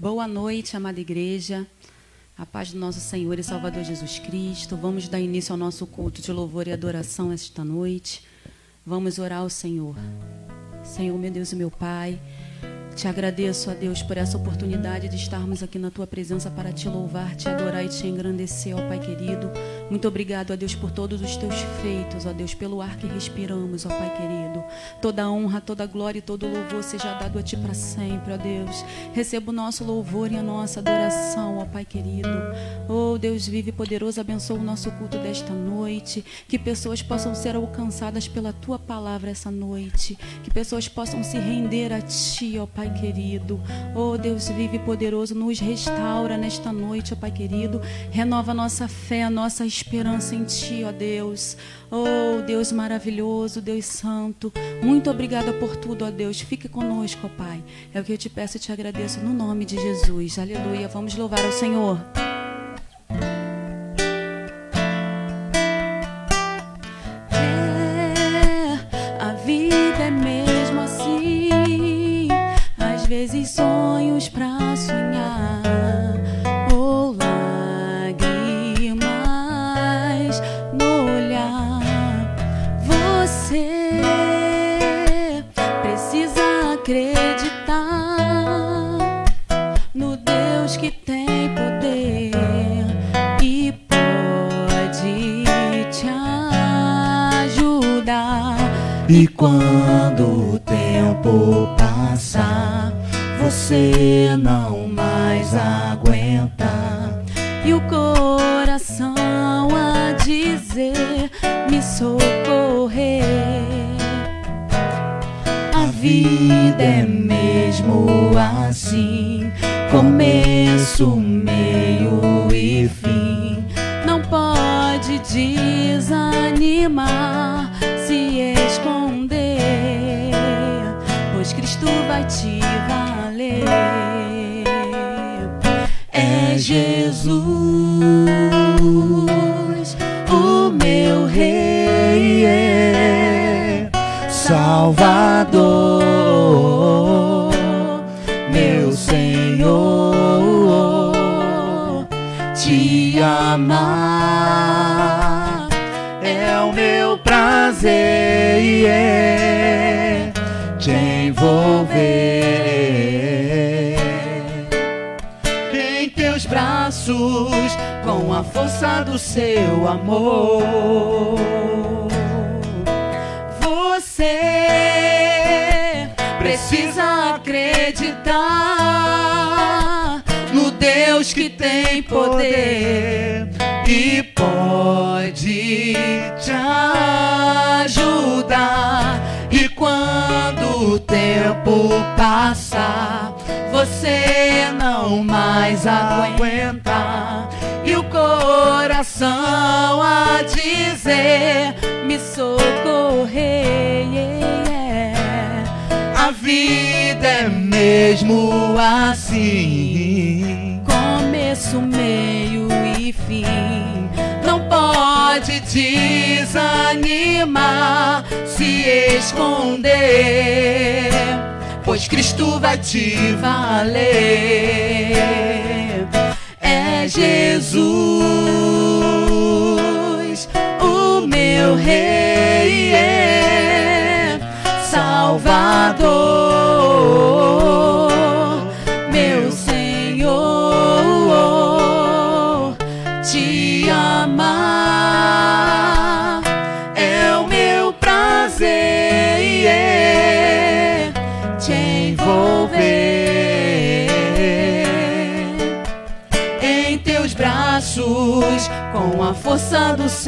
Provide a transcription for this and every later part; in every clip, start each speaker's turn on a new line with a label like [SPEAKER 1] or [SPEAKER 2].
[SPEAKER 1] Boa noite, amada igreja. A paz do nosso Senhor e Salvador Jesus Cristo. Vamos dar início ao nosso culto de louvor e adoração esta noite. Vamos orar ao Senhor. Senhor, meu Deus e meu Pai, te agradeço, a Deus, por essa oportunidade de estarmos aqui na tua presença para te louvar, te adorar e te engrandecer, ó Pai querido. Muito obrigado, ó Deus, por todos os teus feitos, ó Deus, pelo ar que respiramos, ó Pai querido. Toda honra, toda glória e todo louvor seja dado a Ti para sempre, ó Deus. Receba o nosso louvor e a nossa adoração, ó Pai querido. Oh, Deus vive poderoso, abençoa o nosso culto desta noite. Que pessoas possam ser alcançadas pela Tua palavra essa noite. Que pessoas possam se render a Ti, ó Pai querido. Oh, Deus vive poderoso, nos restaura nesta noite, ó Pai querido. Renova nossa fé, a nossa esperança esperança em Ti, ó Deus. Oh, Deus maravilhoso, Deus santo. Muito obrigada por tudo, ó Deus. Fique conosco, ó Pai. É o que eu te peço e te agradeço no nome de Jesus. Aleluia. Vamos louvar ao Senhor. Valer.
[SPEAKER 2] É Jesus, o meu Rei, é Salvador,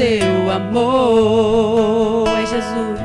[SPEAKER 2] seu amor. É Jesus,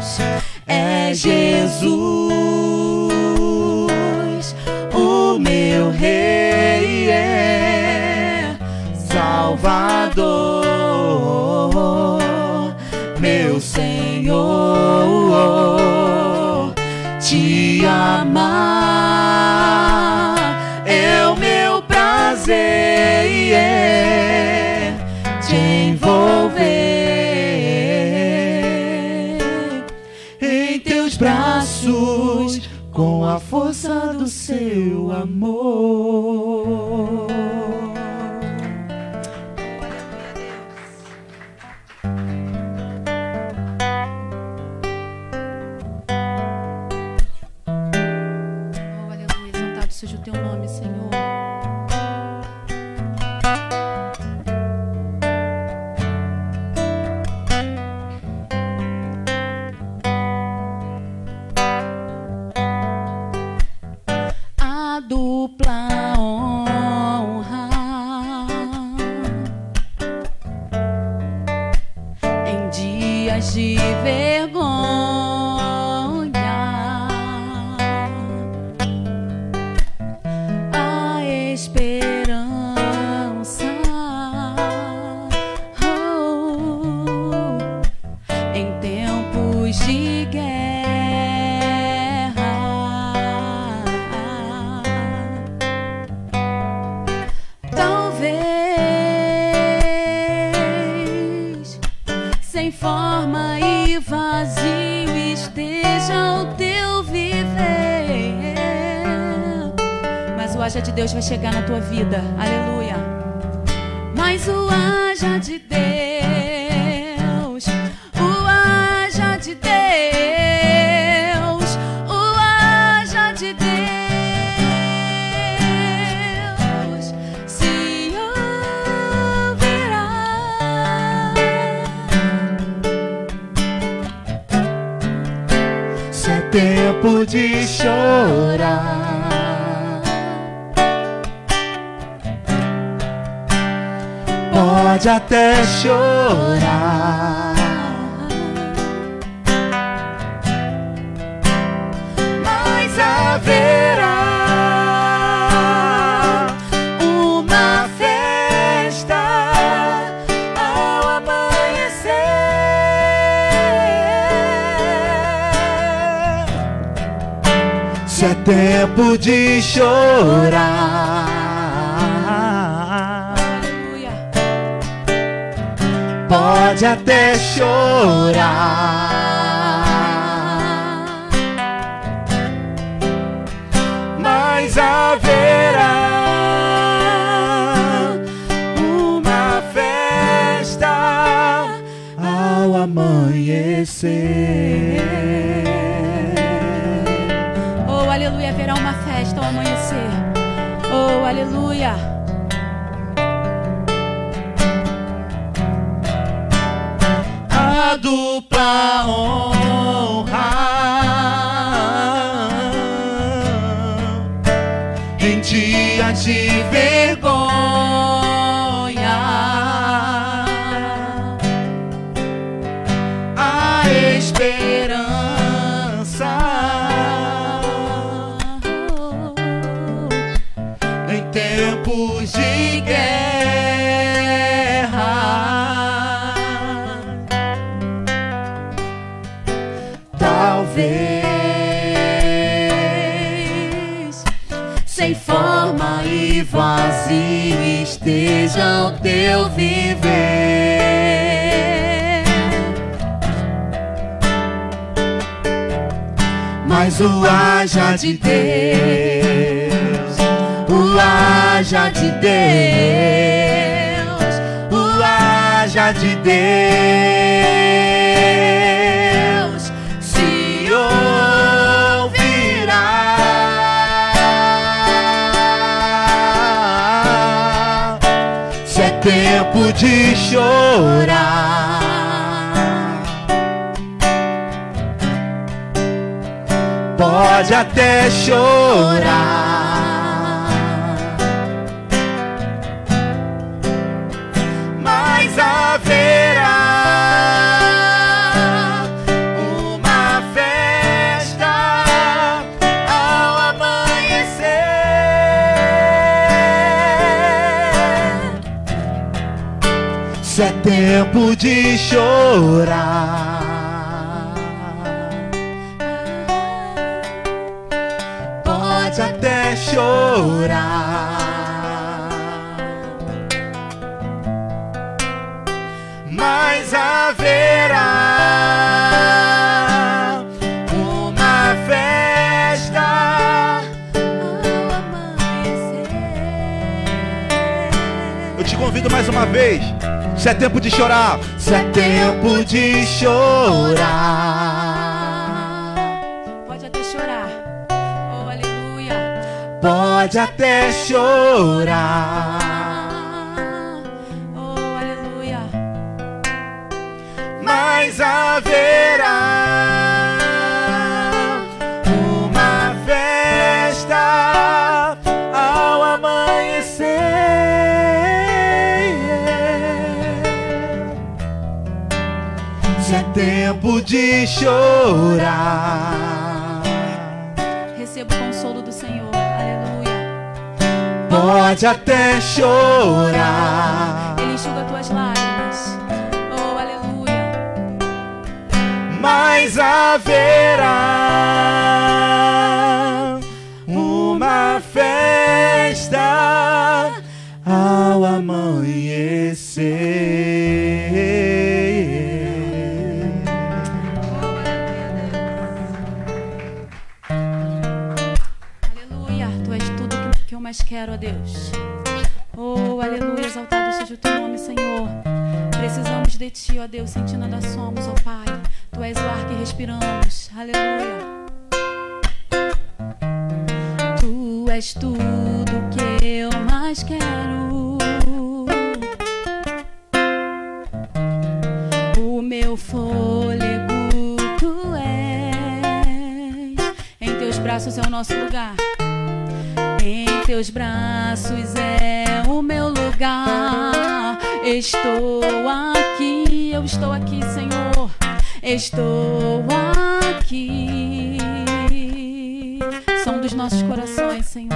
[SPEAKER 2] Pode até chorar. Mas haverá uma festa ao amanhecer. Se é tempo de chorar. Pode até chorar. Mas haverá uma festa ao amanhecer.
[SPEAKER 1] Oh, aleluia, haverá uma festa ao amanhecer. Oh, aleluia.
[SPEAKER 2] on. O haja de Deus, o haja de Deus, o haja de Deus se ouvirá. Se é tempo de chorar. Pode até chorar. Mas haverá uma festa ao amanhecer. Se é tempo de chorar. Chorar. Mas haverá uma festa.
[SPEAKER 1] Ao amanhecer.
[SPEAKER 2] Eu te convido mais uma vez. Se é tempo de chorar, se é tempo de chorar.
[SPEAKER 1] Pode até chorar. Oh, aleluia.
[SPEAKER 2] mas haverá uma festa ao amanhecer. Se é tempo de chorar. Pode até chorar.
[SPEAKER 1] Ele enxuga tuas lágrimas. Oh, aleluia.
[SPEAKER 2] Mas haverá uma festa ao amanhecer.
[SPEAKER 1] Mais quero, ó Deus. Oh, aleluia. Exaltado seja o teu nome, Senhor. Precisamos de ti, ó Deus, sem ti nada somos, ó Pai. Tu és o ar que respiramos. Aleluia. Tu és tudo que eu mais quero. O meu fôlego, tu és. Em teus braços é o nosso lugar. Em teus braços é o meu lugar. Estou aqui, eu estou aqui, Senhor. Estou aqui. São dos nossos corações, Senhor.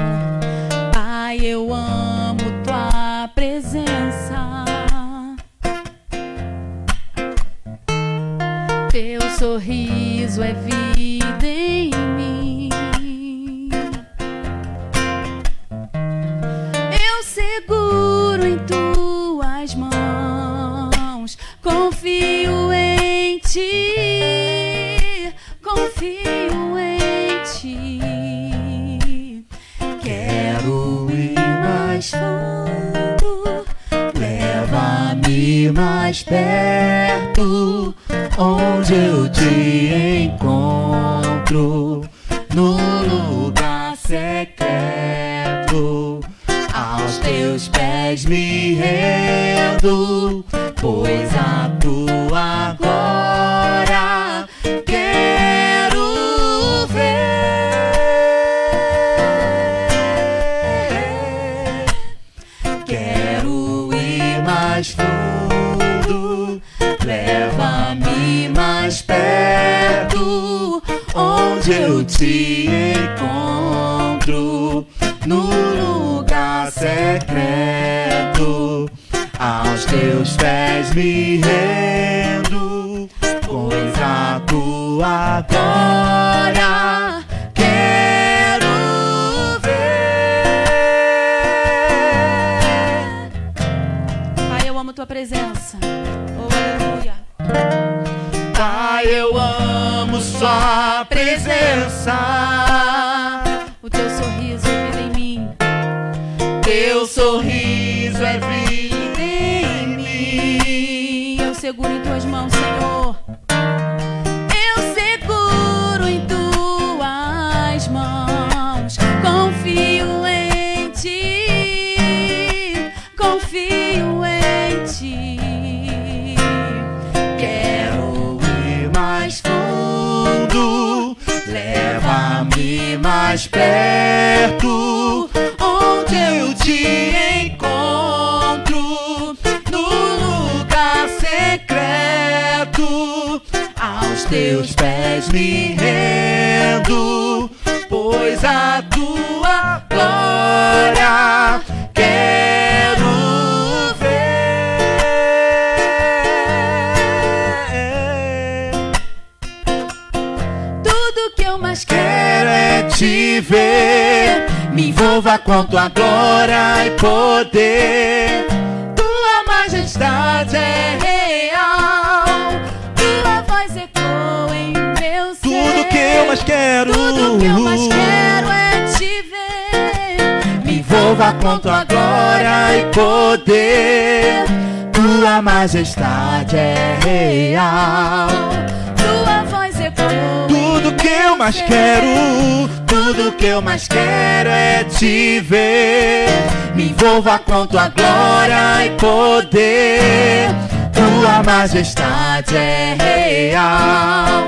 [SPEAKER 1] Pai, eu amo tua presença. Teu sorriso é vida Mais
[SPEAKER 2] perto, onde eu te encontro, no lugar secreto. Aos teus pés me rendo, pois a tua glória Envolva com tua glória e poder. Tua majestade é real.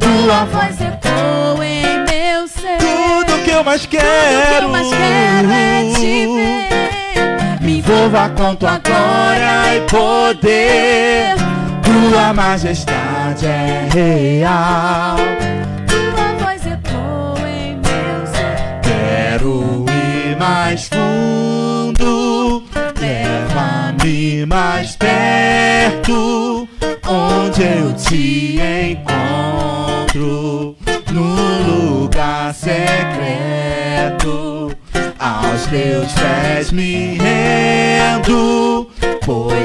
[SPEAKER 1] Tua voz ecoa em meu ser.
[SPEAKER 2] tudo que eu mais
[SPEAKER 1] Tudo que quero.
[SPEAKER 2] eu mais quero é te ver. Me envolva com tua glória e poder. Tua majestade é real. Tua voz
[SPEAKER 1] ecoa em meu ser.
[SPEAKER 2] Quero ir mais fundo, mais perto, onde eu te encontro, num lugar secreto. Aos teus pés me rendo, pois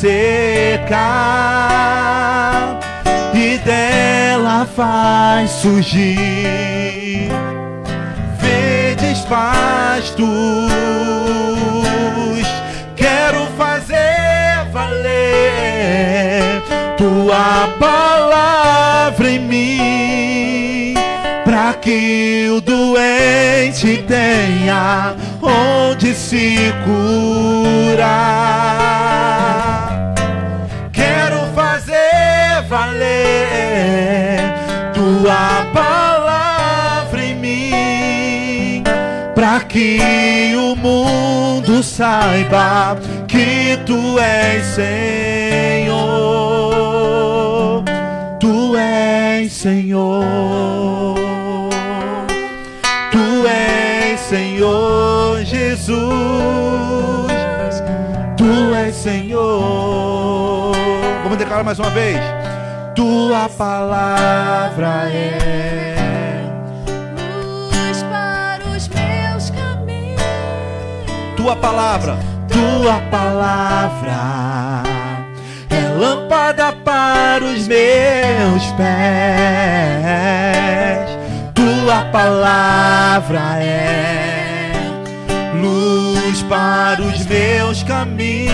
[SPEAKER 2] seca e dela faz surgir verdes pastos. Quero fazer valer tua palavra em mim, para que o doente tenha onde se curar. Para que o mundo saiba que tu és Senhor. Tu és Senhor. Tu és Senhor Jesus. Tu és Senhor. Vamos declarar mais uma vez. Tua palavra é tua palavra, tua palavra é lâmpada para os meus pés. Tua palavra é luz para os meus caminhos.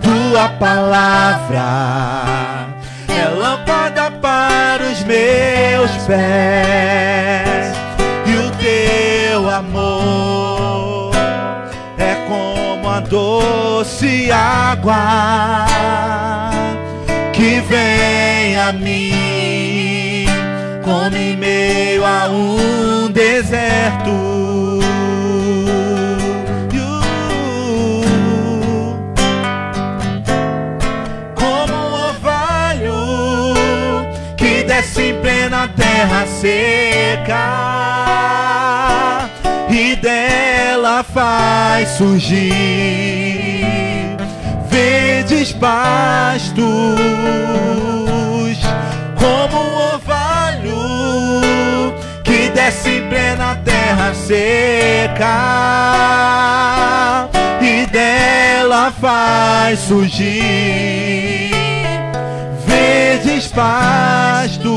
[SPEAKER 2] Tua palavra é lâmpada para os meus pés. Doce água que vem a mim, como em meio a um deserto. Como um orvalho que desce em plena terra seca e dela faz surgir verdes pastos, como um orvalho que desce em plena terra seca e dela faz surgir verdes pastos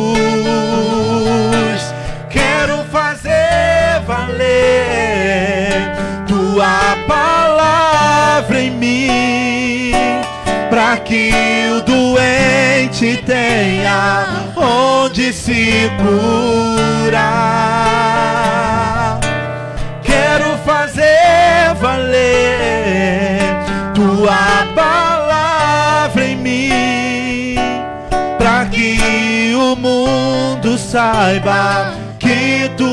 [SPEAKER 2] valer tua palavra em mim, para que o doente tenha onde se curar. Quero fazer valer tua palavra em mim, para que o mundo saiba que tu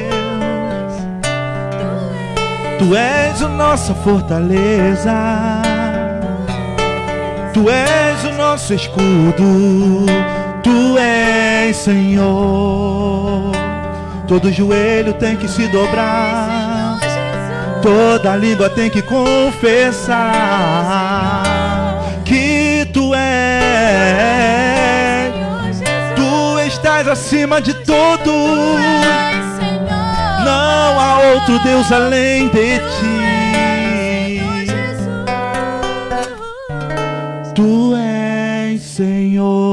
[SPEAKER 2] Tu és a nossa fortaleza. Tu és o nosso escudo. Tu és Senhor. Todo joelho tem que se dobrar Toda língua tem que confessar que tu és, tu estás acima de todos. Outro Deus além de ti. Tu és Senhor.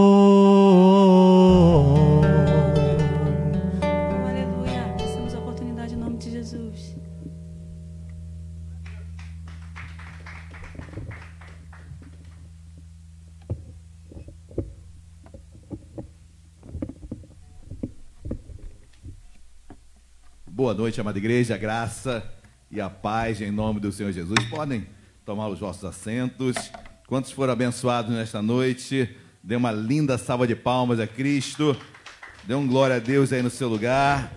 [SPEAKER 3] Boa noite, amada igreja, a graça e a paz em nome do Senhor Jesus. Podem tomar os vossos assentos. Quantos foram abençoados nesta noite? Dê uma linda salva de palmas a Cristo. Dê um glória a Deus aí no seu lugar.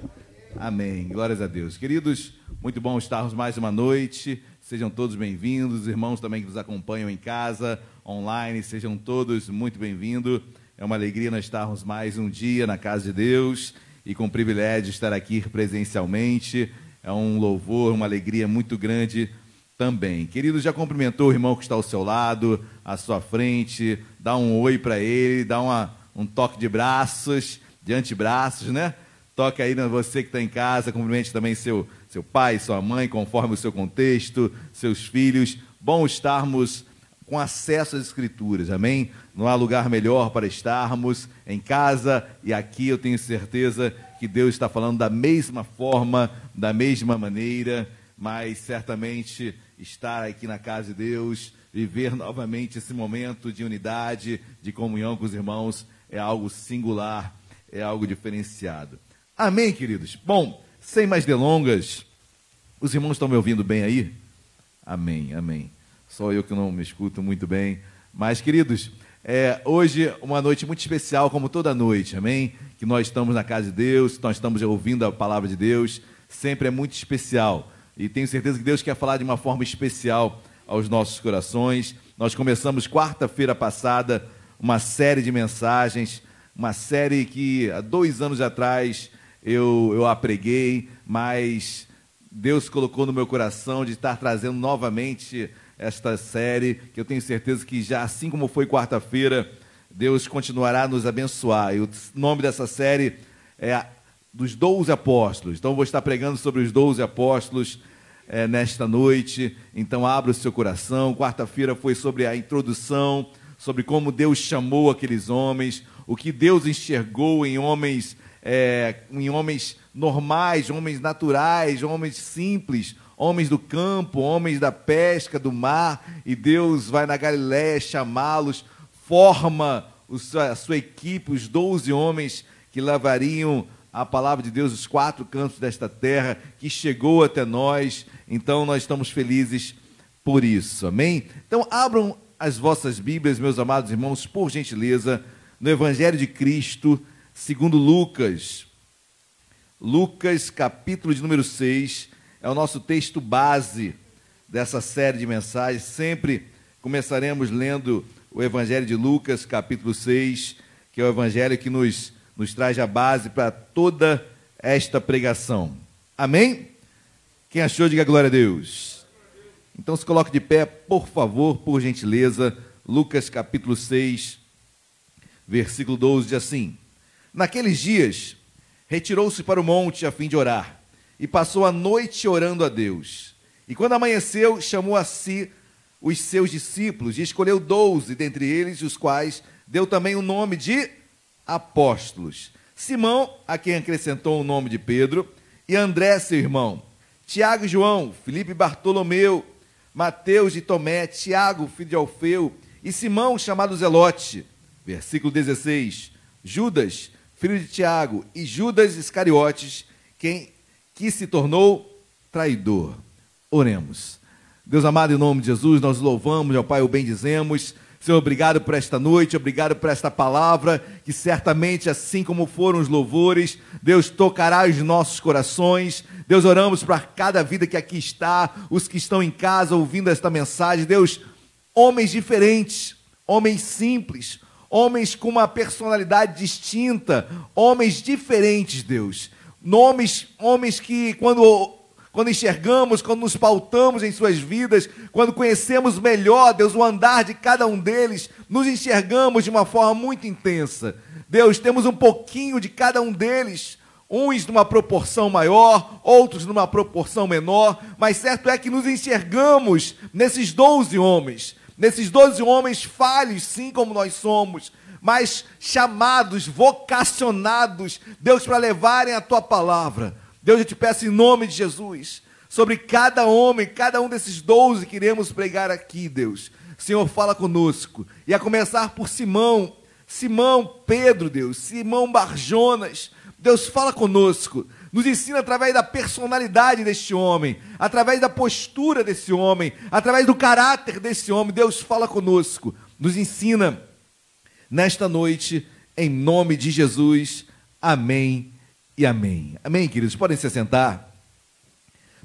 [SPEAKER 3] Amém. Glórias a Deus. Queridos, muito bom estarmos mais uma noite. Sejam todos bem-vindos. Os irmãos também que nos acompanham em casa, online, sejam todos muito bem-vindos. É uma alegria nós estarmos mais um dia na casa de Deus e com o privilégio de estar aqui presencialmente. É um louvor, uma alegria muito grande também. Querido, já cumprimentou o irmão que está ao seu lado, à sua frente, dá um oi para ele, dá uma, um toque de braços, de antebraços, né? Toque aí você que está em casa, cumprimente também seu, seu pai, sua mãe, conforme o seu contexto, seus filhos. Bom estarmos com acesso às Escrituras, amém? Não há lugar melhor para estarmos em casa e aqui eu tenho certeza que Deus está falando da mesma forma, da mesma maneira, mas certamente estar aqui na casa de Deus, viver novamente esse momento de unidade, de comunhão com os irmãos, é algo singular, é algo diferenciado. Amém, queridos? Bom, sem mais delongas, os irmãos estão me ouvindo bem aí? Amém, amém. Só eu que não me escuto muito bem. Mas, queridos, é, hoje uma noite muito especial, como toda noite, amém? Que nós estamos na casa de Deus, nós estamos ouvindo a palavra de Deus, sempre é muito especial. E tenho certeza que Deus quer falar de uma forma especial aos nossos corações. Nós começamos quarta-feira passada uma série de mensagens, uma série que há dois anos atrás eu, eu a preguei, mas Deus colocou no meu coração de estar trazendo novamente esta série, que eu tenho certeza que já assim como foi quarta-feira, Deus continuará a nos abençoar. E o nome dessa série é dos Doze Apóstolos. Então, vou estar pregando sobre os Doze Apóstolos é, nesta noite. Então, abra o seu coração. Quarta-feira foi sobre a introdução, sobre como Deus chamou aqueles homens, o que Deus enxergou em homens, é, em homens normais, homens naturais, homens simples, homens do campo, homens da pesca, do mar, e Deus vai na Galiléia chamá-los, forma a sua equipe, os doze homens que levariam a palavra de Deus os quatro cantos desta terra, que chegou até nós. Então nós estamos felizes por isso. Amém? Então abram as vossas Bíblias, meus amados irmãos, por gentileza, no Evangelho de Cristo, segundo Lucas. Lucas, capítulo de número 6, é o nosso texto base dessa série de mensagens. Sempre começaremos lendo o Evangelho de Lucas, capítulo 6, que é o Evangelho que nos, nos traz a base para toda esta pregação. Amém? Quem achou, diga glória a Deus. Então se coloque de pé, por favor, por gentileza. Lucas capítulo 6, versículo 12, diz assim: Naqueles dias, retirou-se para o monte a fim de orar, e passou a noite orando a Deus. E quando amanheceu, chamou a si os seus discípulos e escolheu doze dentre eles, os quais deu também o nome de apóstolos. Simão, a quem acrescentou o nome de Pedro, e André, seu irmão, Tiago e João, Felipe e Bartolomeu, Mateus e Tomé, Tiago, filho de Alfeu, e Simão, chamado Zelote. Versículo 16. Judas, filho de Tiago, e Judas Iscariotes, quem que se tornou traidor. Oremos. Deus amado, em nome de Jesus, nós louvamos, meu Pai, o bendizemos. Senhor, obrigado por esta noite, obrigado por esta palavra, que certamente, assim como foram os louvores, Deus tocará os nossos corações. Deus, oramos para cada vida que aqui está, os que estão em casa ouvindo esta mensagem. Deus, homens diferentes, homens simples, homens com uma personalidade distinta, homens diferentes, Deus. Nomes, homens que, quando quando enxergamos, quando nos pautamos em suas vidas, quando conhecemos melhor, Deus, o andar de cada um deles, nos enxergamos de uma forma muito intensa. Deus, temos um pouquinho de cada um deles, uns numa proporção maior, outros numa proporção menor, mas certo é que nos enxergamos nesses doze homens, nesses doze homens falhos, sim, como nós somos, mas chamados, vocacionados, Deus, para levarem a tua palavra. Deus, eu te peço em nome de Jesus, sobre cada homem, cada um desses doze que iremos pregar aqui, Deus. Senhor, fala conosco. E a começar por Simão, Simão Pedro, Deus, Simão Barjonas. Deus, fala conosco. Nos ensina através da personalidade deste homem, através da postura desse homem, através do caráter desse homem. Deus, fala conosco. Nos ensina nesta noite, em nome de Jesus. Amém e amém. Amém, queridos? Podem se sentar.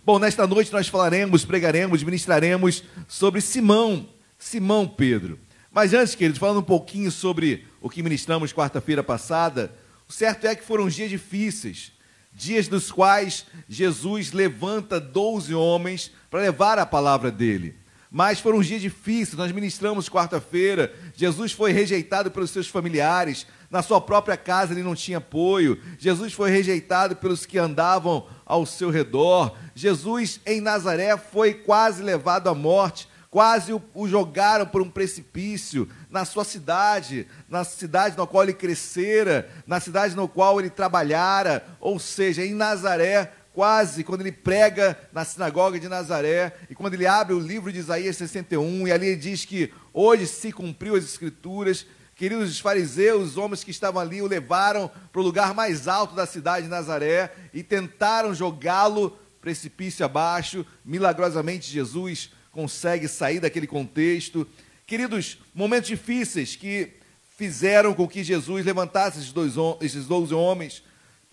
[SPEAKER 3] Bom, nesta noite nós falaremos, pregaremos, ministraremos sobre Simão, Simão Pedro. Mas antes, queridos, falando um pouquinho sobre o que ministramos quarta-feira passada, o certo é que foram dias difíceis, dias dos quais Jesus levanta doze homens para levar a palavra dele. Mas foram dias difíceis, nós ministramos quarta-feira, Jesus foi rejeitado pelos seus familiares, na sua própria casa ele não tinha apoio. Jesus foi rejeitado pelos que andavam ao seu redor. Jesus em Nazaré foi quase levado à morte. Quase o, o jogaram por um precipício na sua cidade, na cidade na qual ele crescera, na cidade na qual ele trabalhara, ou seja, em Nazaré, quase quando ele prega na sinagoga de Nazaré e quando ele abre o livro de Isaías 61 e ali ele diz que hoje se cumpriu as escrituras Queridos, os fariseus, os homens que estavam ali, o levaram para o lugar mais alto da cidade de Nazaré e tentaram jogá-lo precipício abaixo. Milagrosamente, Jesus consegue sair daquele contexto. Queridos, momentos difíceis que fizeram com que Jesus levantasse esses, dois, esses 12 homens.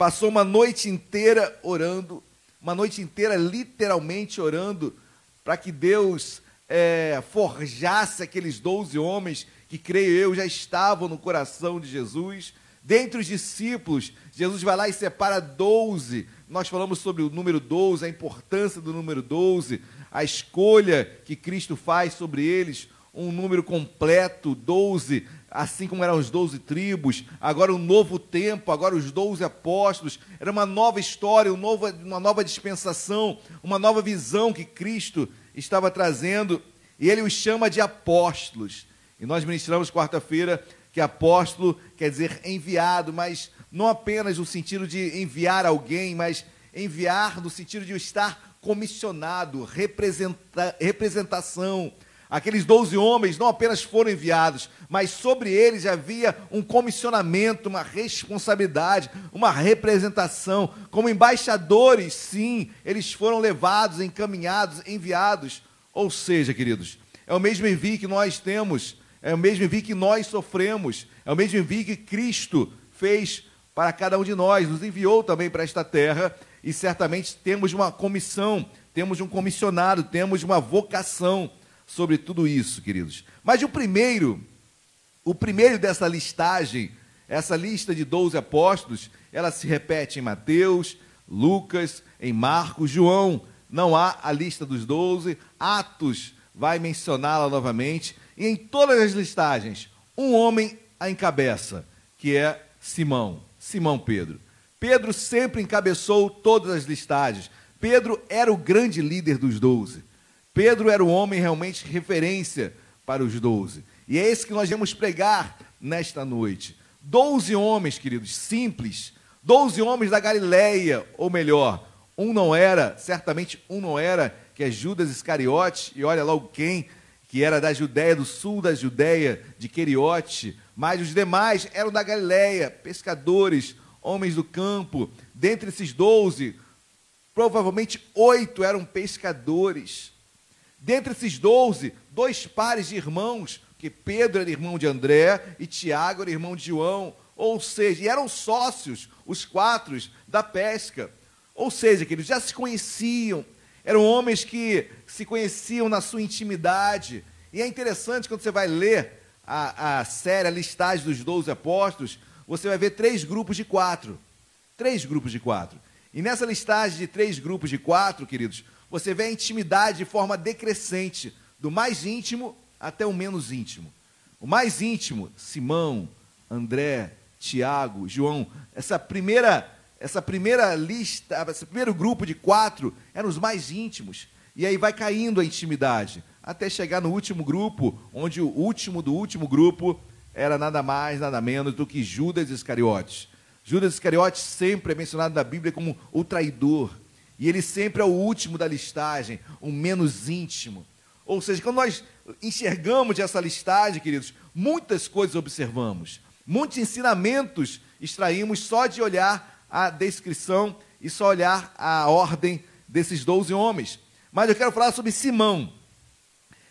[SPEAKER 3] Passou uma noite inteira orando, uma noite inteira literalmente orando, para que Deus é, forjasse aqueles 12 homens que creio eu já estavam no coração de Jesus. Dentre os discípulos, Jesus vai lá e separa 12. Nós falamos sobre o número 12, a importância do número 12, a escolha que Cristo faz sobre eles, um número completo, 12, assim como eram os 12 tribos, agora um novo tempo, agora os 12 apóstolos, era uma nova história, uma nova, uma nova dispensação, uma nova visão que Cristo estava trazendo, e ele os chama de apóstolos. E nós ministramos quarta-feira que apóstolo quer dizer enviado, mas não apenas no sentido de enviar alguém, mas enviar no sentido de estar comissionado, representa, representação. Aqueles doze homens não apenas foram enviados, mas sobre eles havia um comissionamento, uma responsabilidade, uma representação. Como embaixadores, sim, eles foram levados, encaminhados, enviados. Ou seja, queridos, é o mesmo envio que nós temos é o mesmo envio que nós sofremos, é o mesmo envio que Cristo fez para cada um de nós, nos enviou também para esta terra e certamente temos uma comissão, temos um comissionado, temos uma vocação sobre tudo isso, queridos. Mas o primeiro, o primeiro dessa listagem, essa lista de 12 apóstolos, ela se repete em Mateus, Lucas, em Marcos, João. Não há a lista dos 12, Atos vai mencioná-la novamente. E em todas as listagens, um homem a encabeça, que é Simão, Simão Pedro. Pedro sempre encabeçou todas as listagens. Pedro era o grande líder dos doze. Pedro era o homem realmente referência para os doze. E é esse que nós vamos pregar nesta noite. Doze homens, queridos, simples. Doze homens da Galileia, ou melhor, um não era, certamente um não era, que é Judas Iscariote, e olha logo quem, que era da Judéia, do sul da Judéia, de Queriote, mas os demais eram da Galileia, pescadores, homens do campo. Dentre esses doze, provavelmente oito eram pescadores. Dentre esses doze, dois pares de irmãos, que Pedro era irmão de André e Tiago era irmão de João, ou seja, eram sócios, os quatro, da pesca. Ou seja, que eles já se conheciam, eram homens que se conheciam na sua intimidade. E é interessante quando você vai ler a, a série, a listagem dos doze apóstolos, você vai ver três grupos de quatro. Três grupos de quatro. E nessa listagem de três grupos de quatro, queridos, você vê a intimidade de forma decrescente, do mais íntimo até o menos íntimo. O mais íntimo, Simão, André, Tiago, João. Essa primeira essa primeira lista, esse primeiro grupo de quatro eram os mais íntimos. E aí vai caindo a intimidade, até chegar no último grupo, onde o último do último grupo era nada mais, nada menos do que Judas Iscariotes. Judas Iscariotes sempre é mencionado na Bíblia como o traidor. E ele sempre é o último da listagem, o menos íntimo. Ou seja, quando nós enxergamos essa listagem, queridos, muitas coisas observamos, muitos ensinamentos extraímos só de olhar a descrição e só olhar a ordem desses doze homens. Mas eu quero falar sobre Simão.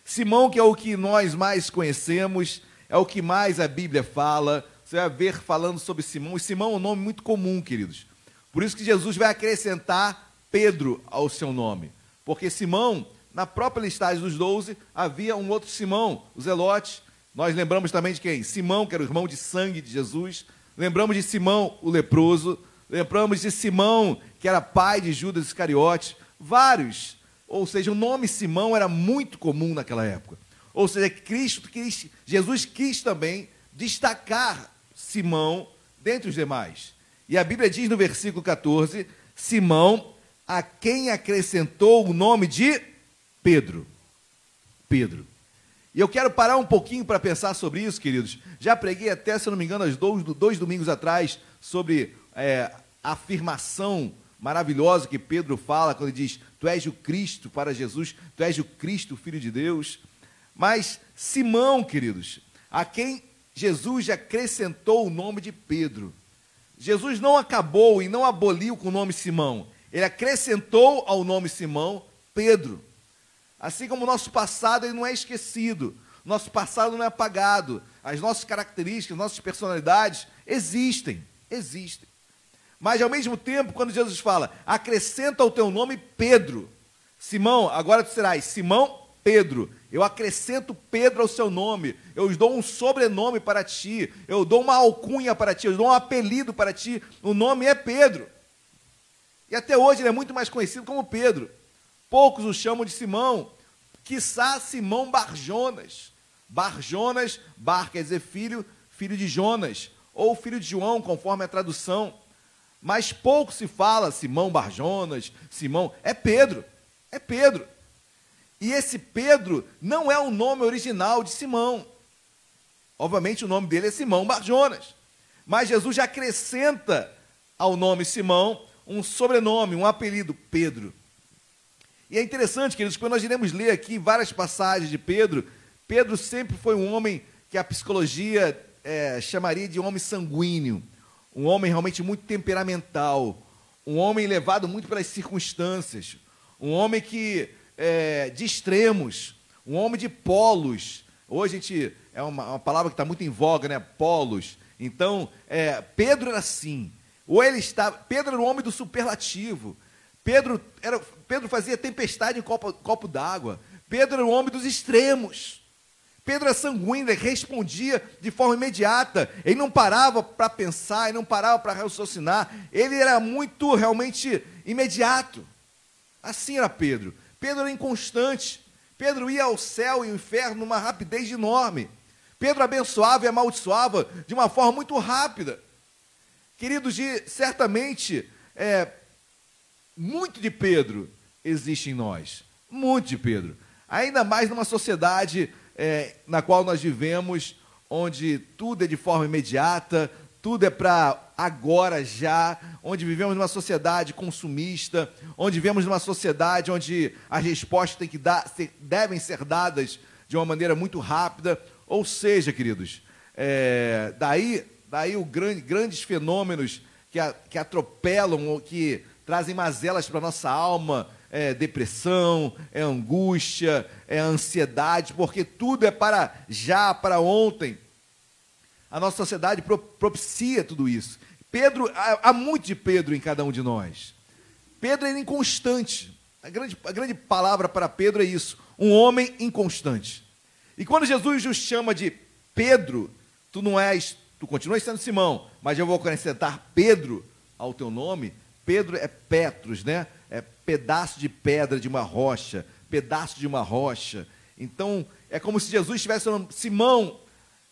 [SPEAKER 3] Simão, que é o que nós mais conhecemos, é o que mais a Bíblia fala. Você vai ver falando sobre Simão. E Simão é um nome muito comum, queridos. Por isso que Jesus vai acrescentar Pedro ao seu nome. Porque Simão, na própria listagem dos doze, havia um outro Simão, o Zelote. Nós lembramos também de quem? Simão, que era o irmão de sangue de Jesus. Lembramos de Simão, o leproso. Lembramos de Simão, que era pai de Judas Iscariote, vários. Ou seja, o nome Simão era muito comum naquela época. Ou seja, Cristo, Cristo, Jesus quis também destacar Simão dentre os demais. E a Bíblia diz no versículo 14: Simão, a quem acrescentou o nome de Pedro. Pedro. E eu quero parar um pouquinho para pensar sobre isso, queridos. Já preguei até, se não me engano, dois, dois domingos atrás, sobre é, afirmação maravilhosa que Pedro fala quando ele diz: Tu és o Cristo para Jesus, tu és o Cristo, filho de Deus. Mas Simão, queridos, a quem Jesus acrescentou o nome de Pedro. Jesus não acabou e não aboliu com o nome Simão. Ele acrescentou ao nome Simão Pedro. Assim como o nosso passado ele não é esquecido, nosso passado não é apagado, as nossas características, nossas personalidades existem, existem. Mas ao mesmo tempo, quando Jesus fala, acrescenta ao teu nome Pedro. Simão, agora tu serás Simão Pedro. Eu acrescento Pedro ao seu nome. Eu dou um sobrenome para ti. Eu dou uma alcunha para ti. Eu dou um apelido para ti. O nome é Pedro. E até hoje ele é muito mais conhecido como Pedro. Poucos o chamam de Simão. Quiçá Simão Barjonas. Barjonas, Bar quer dizer filho, filho de Jonas. Ou filho de João, conforme a tradução mas pouco se fala Simão Barjonas, Simão, é Pedro, é Pedro. E esse Pedro não é o nome original de Simão. Obviamente o nome dele é Simão Barjonas. Mas Jesus já acrescenta ao nome Simão um sobrenome, um apelido, Pedro. E é interessante, queridos, quando nós iremos ler aqui várias passagens de Pedro, Pedro sempre foi um homem que a psicologia é, chamaria de homem sanguíneo um homem realmente muito temperamental, um homem levado muito pelas circunstâncias, um homem que é, de extremos, um homem de polos. Hoje a gente é uma, uma palavra que está muito em voga, né? Polos. Então, é, Pedro era assim. Ou ele estava. Pedro era o homem do superlativo. Pedro, era, Pedro fazia tempestade em copo, copo d'água. Pedro era o homem dos extremos. Pedro é sanguíneo, ele respondia de forma imediata. Ele não parava para pensar, ele não parava para raciocinar. Ele era muito realmente imediato. Assim era Pedro. Pedro era inconstante. Pedro ia ao céu e ao inferno numa rapidez enorme. Pedro abençoava e amaldiçoava de uma forma muito rápida. Queridos, de, certamente, é, muito de Pedro existe em nós. Muito de Pedro. Ainda mais numa sociedade é, na qual nós vivemos, onde tudo é de forma imediata, tudo é para agora já, onde vivemos numa sociedade consumista, onde vivemos numa sociedade onde as respostas têm que dar, devem ser dadas de uma maneira muito rápida. Ou seja, queridos, é, daí, daí o grande, grandes fenômenos que, a, que atropelam ou que trazem mazelas para a nossa alma, é depressão, é angústia, é ansiedade, porque tudo é para já, para ontem. A nossa sociedade propicia tudo isso. Pedro, há muito de Pedro em cada um de nós. Pedro é inconstante. A grande, a grande palavra para Pedro é isso: um homem inconstante. E quando Jesus nos chama de Pedro, tu não és, tu continuas sendo Simão, mas eu vou acrescentar Pedro ao teu nome. Pedro é Petros, né? É pedaço de pedra de uma rocha, pedaço de uma rocha. Então, é como se Jesus estivesse falando, Simão,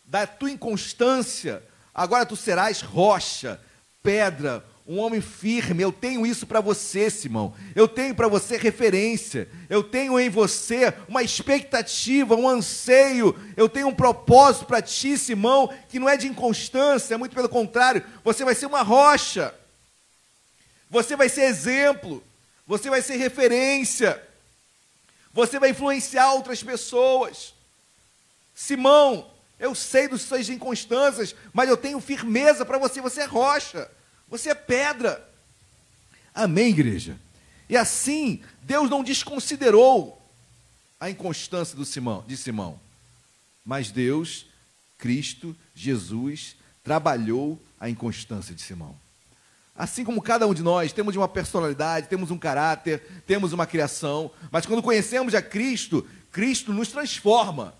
[SPEAKER 3] da tua inconstância, agora tu serás rocha, pedra, um homem firme. Eu tenho isso para você, Simão. Eu tenho para você referência. Eu tenho em você uma expectativa, um anseio. Eu tenho um propósito para ti, Simão, que não é de inconstância, é muito pelo contrário. Você vai ser uma rocha. Você vai ser exemplo. Você vai ser referência. Você vai influenciar outras pessoas. Simão, eu sei dos suas inconstâncias, mas eu tenho firmeza para você. Você é rocha. Você é pedra. Amém, igreja? E assim, Deus não desconsiderou a inconstância do Simão, de Simão. Mas Deus, Cristo, Jesus, trabalhou a inconstância de Simão. Assim como cada um de nós temos uma personalidade, temos um caráter, temos uma criação, mas quando conhecemos a Cristo, Cristo nos transforma.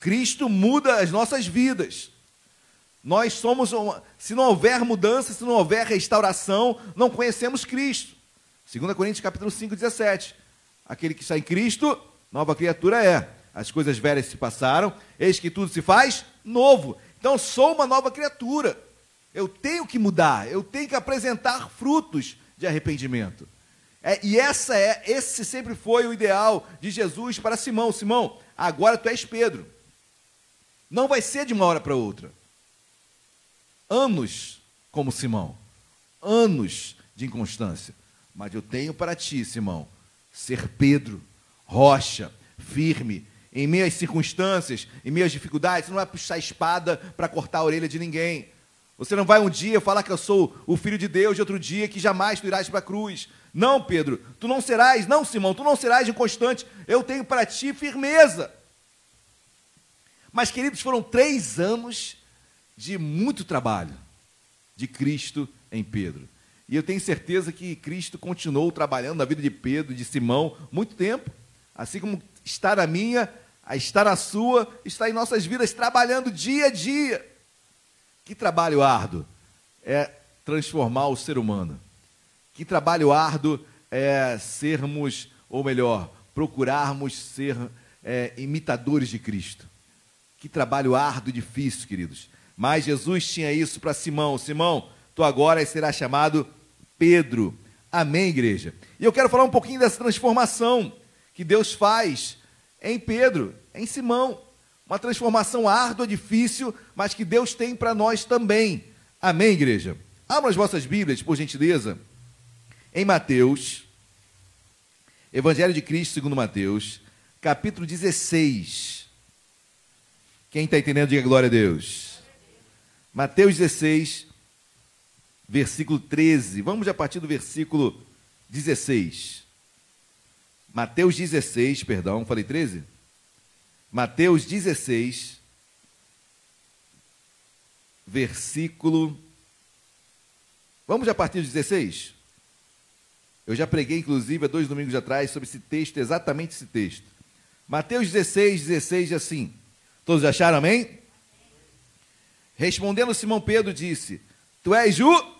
[SPEAKER 3] Cristo muda as nossas vidas. Nós somos, uma, se não houver mudança, se não houver restauração, não conhecemos Cristo. 2 Coríntios capítulo 5, 17. Aquele que está em Cristo, nova criatura é. As coisas velhas se passaram, eis que tudo se faz novo. Então sou uma nova criatura. Eu tenho que mudar, eu tenho que apresentar frutos de arrependimento. É, e essa é, esse sempre foi o ideal de Jesus para Simão. Simão, agora tu és Pedro. Não vai ser de uma hora para outra. Anos como Simão, anos de inconstância. Mas eu tenho para ti, Simão, ser Pedro, rocha, firme, em meio às circunstâncias, em meio às dificuldades, você não vai puxar a espada para cortar a orelha de ninguém. Você não vai um dia falar que eu sou o filho de Deus e outro dia que jamais tu irás para a cruz. Não, Pedro, tu não serás, não, Simão, tu não serás inconstante. Eu tenho para ti firmeza. Mas, queridos, foram três anos de muito trabalho de Cristo em Pedro. E eu tenho certeza que Cristo continuou trabalhando na vida de Pedro, de Simão, muito tempo. Assim como está na minha, está na sua, está em nossas vidas, trabalhando dia a dia. Que trabalho árduo é transformar o ser humano. Que trabalho árduo é sermos, ou melhor, procurarmos ser é, imitadores de Cristo. Que trabalho árduo e difícil, queridos. Mas Jesus tinha isso para Simão. Simão, tu agora será chamado Pedro. Amém, igreja? E eu quero falar um pouquinho dessa transformação que Deus faz em Pedro, em Simão. Uma transformação árdua, difícil, mas que Deus tem para nós também. Amém, igreja? Abram as vossas Bíblias, por gentileza, em Mateus, Evangelho de Cristo segundo Mateus, capítulo 16. Quem está entendendo, diga glória a Deus. Mateus 16, versículo 13. Vamos a partir do versículo 16. Mateus 16, perdão, falei 13? Mateus 16, versículo. Vamos a partir do 16? Eu já preguei, inclusive, há dois domingos atrás, sobre esse texto, exatamente esse texto. Mateus 16, 16, assim. Todos acharam, amém? Respondendo Simão Pedro, disse: Tu és o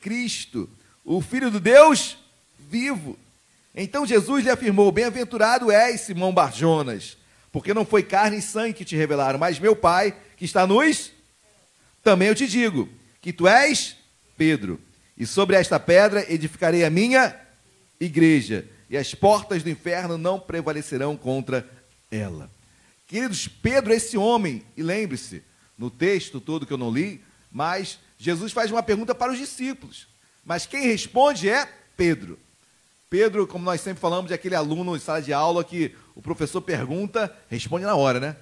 [SPEAKER 3] Cristo, o Filho do Deus vivo. Então Jesus lhe afirmou: Bem-aventurado és, Simão Barjonas, porque não foi carne e sangue que te revelaram, mas meu Pai que está nos. Também eu te digo que tu és Pedro, e sobre esta pedra edificarei a minha igreja, e as portas do inferno não prevalecerão contra ela. Queridos, Pedro esse homem, e lembre-se, no texto todo que eu não li, mas Jesus faz uma pergunta para os discípulos. Mas quem responde é Pedro. Pedro, como nós sempre falamos, é aquele aluno em sala de aula que o professor pergunta, responde na hora, né?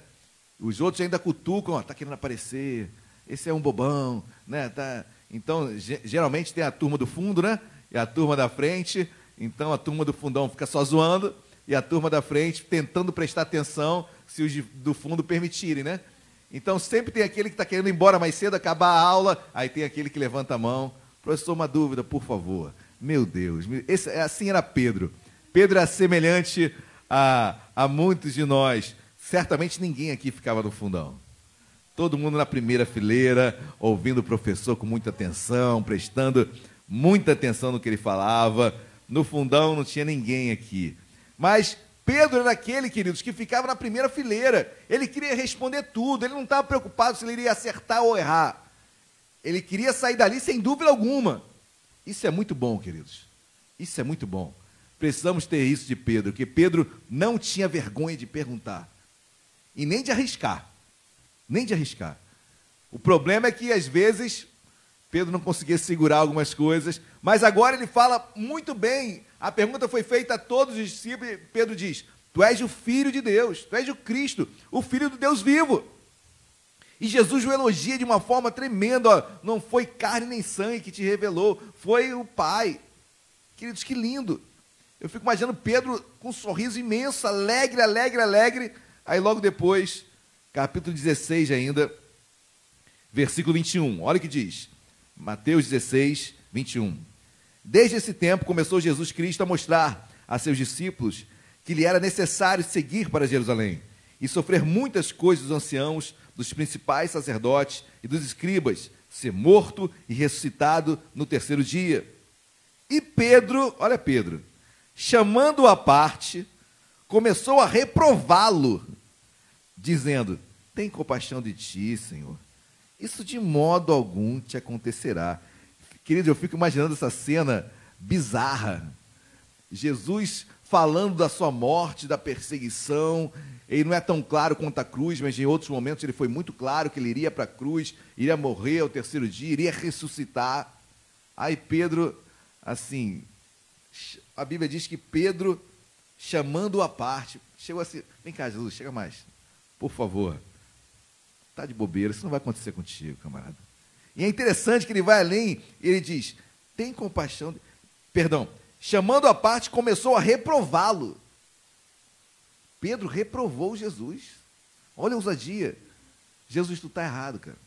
[SPEAKER 3] Os outros ainda cutucam, ó, tá querendo aparecer, esse é um bobão, né? Tá... Então, geralmente tem a turma do fundo, né? E a turma da frente. Então, a turma do fundão fica só zoando e a turma da frente tentando prestar atenção se os do fundo permitirem, né? Então, sempre tem aquele que está querendo ir embora mais cedo, acabar a aula, aí tem aquele que levanta a mão. Professor, uma dúvida, por favor. Meu Deus, esse, é, assim era Pedro. Pedro era semelhante a, a muitos de nós. Certamente ninguém aqui ficava no fundão. Todo mundo na primeira fileira, ouvindo o professor com muita atenção, prestando muita atenção no que ele falava. No fundão não tinha ninguém aqui. Mas Pedro era aquele, queridos, que ficava na primeira fileira. Ele queria responder tudo, ele não estava preocupado se ele iria acertar ou errar. Ele queria sair dali sem dúvida alguma. Isso é muito bom, queridos. Isso é muito bom. Precisamos ter isso de Pedro, que Pedro não tinha vergonha de perguntar. E nem de arriscar. Nem de arriscar. O problema é que, às vezes, Pedro não conseguia segurar algumas coisas, mas agora ele fala muito bem. A pergunta foi feita a todos os discípulos, e Pedro diz: Tu és o Filho de Deus, tu és o Cristo, o Filho do Deus vivo. E Jesus o elogia de uma forma tremenda. Ó. Não foi carne nem sangue que te revelou, foi o Pai. Queridos, que lindo. Eu fico imaginando Pedro com um sorriso imenso, alegre, alegre, alegre. Aí logo depois, capítulo 16 ainda, versículo 21. Olha o que diz. Mateus 16, 21. Desde esse tempo começou Jesus Cristo a mostrar a seus discípulos que lhe era necessário seguir para Jerusalém e sofrer muitas coisas dos anciãos dos principais sacerdotes e dos escribas, ser morto e ressuscitado no terceiro dia. E Pedro, olha Pedro, chamando-o à parte, começou a reprová-lo, dizendo: Tem compaixão de ti, Senhor. Isso de modo algum te acontecerá. Querido, eu fico imaginando essa cena bizarra. Jesus falando da sua morte, da perseguição, ele não é tão claro quanto a cruz, mas em outros momentos ele foi muito claro que ele iria para a cruz, iria morrer ao terceiro dia, iria ressuscitar. Aí Pedro, assim, a Bíblia diz que Pedro, chamando-o à parte, chegou assim: vem cá, Jesus, chega mais, por favor. Está de bobeira, isso não vai acontecer contigo, camarada. E é interessante que ele vai além, ele diz: tem compaixão. De... Perdão, chamando a parte, começou a reprová-lo. Pedro reprovou Jesus. Olha a ousadia. Jesus, tu está errado, cara.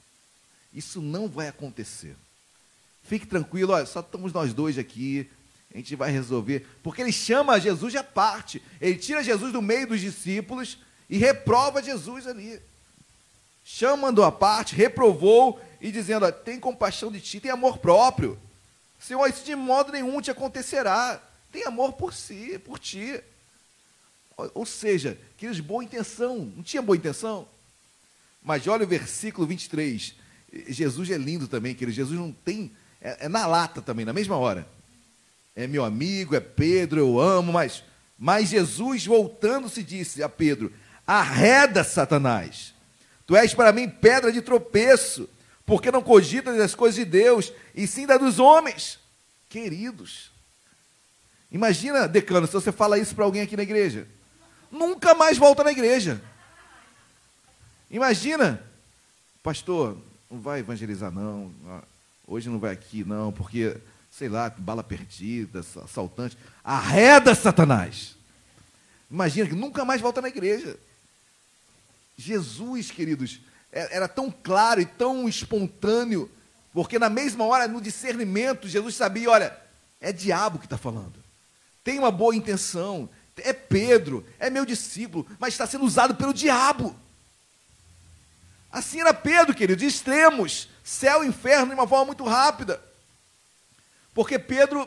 [SPEAKER 3] Isso não vai acontecer. Fique tranquilo, olha, só estamos nós dois aqui. A gente vai resolver. Porque ele chama Jesus à parte. Ele tira Jesus do meio dos discípulos e reprova Jesus ali. Chamando a parte, reprovou e dizendo: tem compaixão de ti, tem amor próprio. Senhor, isso de modo nenhum te acontecerá. Tem amor por si, por ti. Ou seja, queridos, boa intenção. Não tinha boa intenção? Mas olha o versículo 23. Jesus é lindo também, querido. Jesus não tem. É, é na lata também, na mesma hora. É meu amigo, é Pedro, eu amo, mas. Mas Jesus, voltando-se, disse a Pedro: Arreda, Satanás. Tu és para mim pedra de tropeço, porque não cogitas das coisas de Deus, e sim das dos homens. Queridos, imagina, decano, se você fala isso para alguém aqui na igreja nunca mais volta na igreja. Imagina, pastor, não vai evangelizar não, hoje não vai aqui não, porque, sei lá, bala perdida, assaltante, arreda Satanás. Imagina que nunca mais volta na igreja. Jesus, queridos, é, era tão claro e tão espontâneo, porque na mesma hora, no discernimento, Jesus sabia, olha, é diabo que está falando. Tem uma boa intenção, é Pedro, é meu discípulo, mas está sendo usado pelo diabo. Assim era Pedro, querido, de extremos, céu e inferno de uma forma muito rápida. Porque Pedro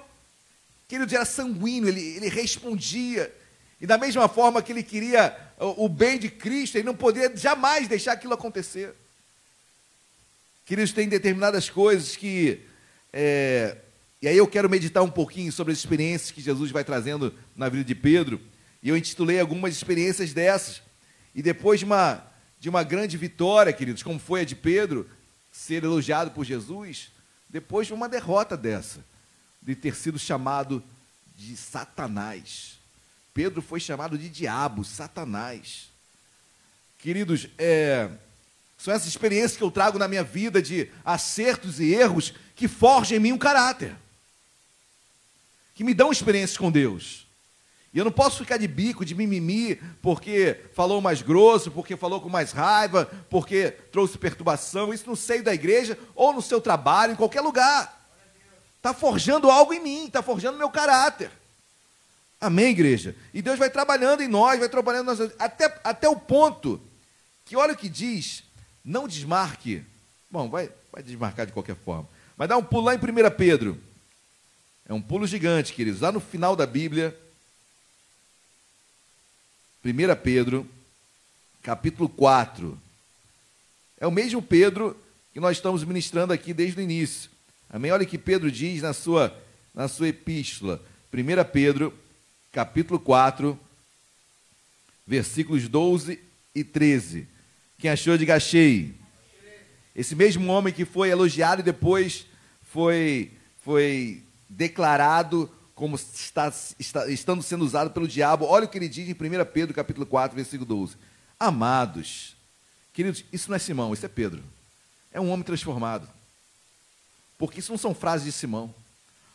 [SPEAKER 3] Queridos, era sanguíneo, ele, ele respondia. E da mesma forma que ele queria o, bem de Cristo, ele não poderia jamais deixar aquilo acontecer. Queridos, tem determinadas coisas que. É, e aí eu quero meditar um pouquinho sobre as experiências que Jesus vai trazendo na vida de Pedro. E eu intitulei algumas experiências dessas. E depois de uma, de uma grande vitória, queridos, como foi a de Pedro, ser elogiado por Jesus, depois de uma derrota dessa, de ter sido chamado de Satanás. Pedro foi chamado de diabo, Satanás. Queridos, é, são essas experiências que eu trago na minha vida de acertos e erros que forjam em mim um caráter, que me dão experiências com Deus. E eu não posso ficar de bico, de mimimi, porque falou mais grosso, porque falou com mais raiva, porque trouxe perturbação, isso no seio da igreja ou no seu trabalho, em qualquer lugar. Está forjando algo em mim, está forjando meu caráter. Amém, igreja? E Deus vai trabalhando em nós, vai trabalhando nós, até, até o ponto que, olha o que diz, não desmarque. Bom, vai, vai desmarcar de qualquer forma. Mas dá um pulo lá em 1 Pedro. É um pulo gigante, queridos. Lá no final da Bíblia, 1 Pedro, capítulo 4. É o mesmo Pedro que nós estamos ministrando aqui desde o início. Amém? Olha o que Pedro diz na sua, na sua epístola. 1 Pedro, capítulo 4, versículos 12 e 13. Quem achou, de achei. Esse mesmo homem que foi elogiado e depois foi, foi declarado como está, está, estando sendo usado pelo diabo. Olha o que ele diz em 1 Pedro, capítulo 4, versículo 12. Amados, queridos, isso não é Simão, isso é Pedro. É um homem transformado. Porque isso não são frases de Simão.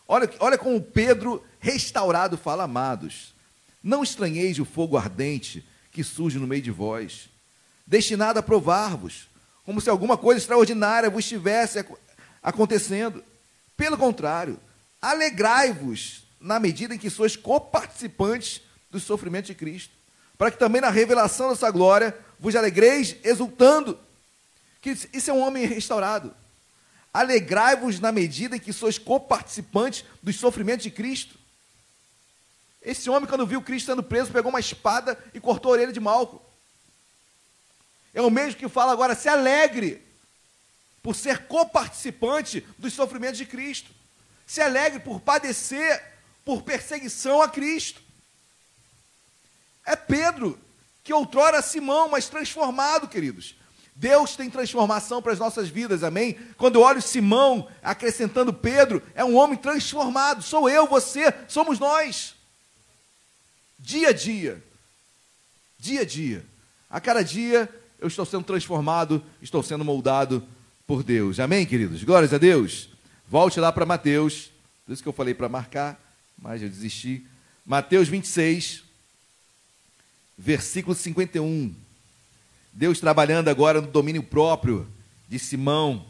[SPEAKER 3] Olha, olha como Pedro, restaurado, fala, amados. Não estranheis o fogo ardente que surge no meio de vós, destinado a provar-vos, como se alguma coisa extraordinária vos estivesse acontecendo. Pelo contrário, alegrai-vos na medida em que sois coparticipantes dos sofrimentos de Cristo, para que também na revelação dessa glória vos alegreis exultando. Que isso é um homem restaurado. Alegrai-vos na medida em que sois coparticipantes dos sofrimentos de Cristo. Esse homem, quando viu Cristo sendo preso, pegou uma espada e cortou a orelha de Malco. É o mesmo que fala agora, se alegre por ser coparticipante dos sofrimentos de Cristo. Se alegre por padecer por perseguição a Cristo. É Pedro, que outrora Simão, mas transformado, queridos. Deus tem transformação para as nossas vidas, amém? Quando eu olho Simão acrescentando Pedro, é um homem transformado. Sou eu, você, somos nós. Dia a dia, dia a dia, a cada dia eu estou sendo transformado, estou sendo moldado por Deus, amém, queridos? Glórias a Deus. Volte lá para Mateus, por isso que eu falei para marcar mas eu desisti. Mateus 26, versículo 51. Deus trabalhando agora no domínio próprio de Simão.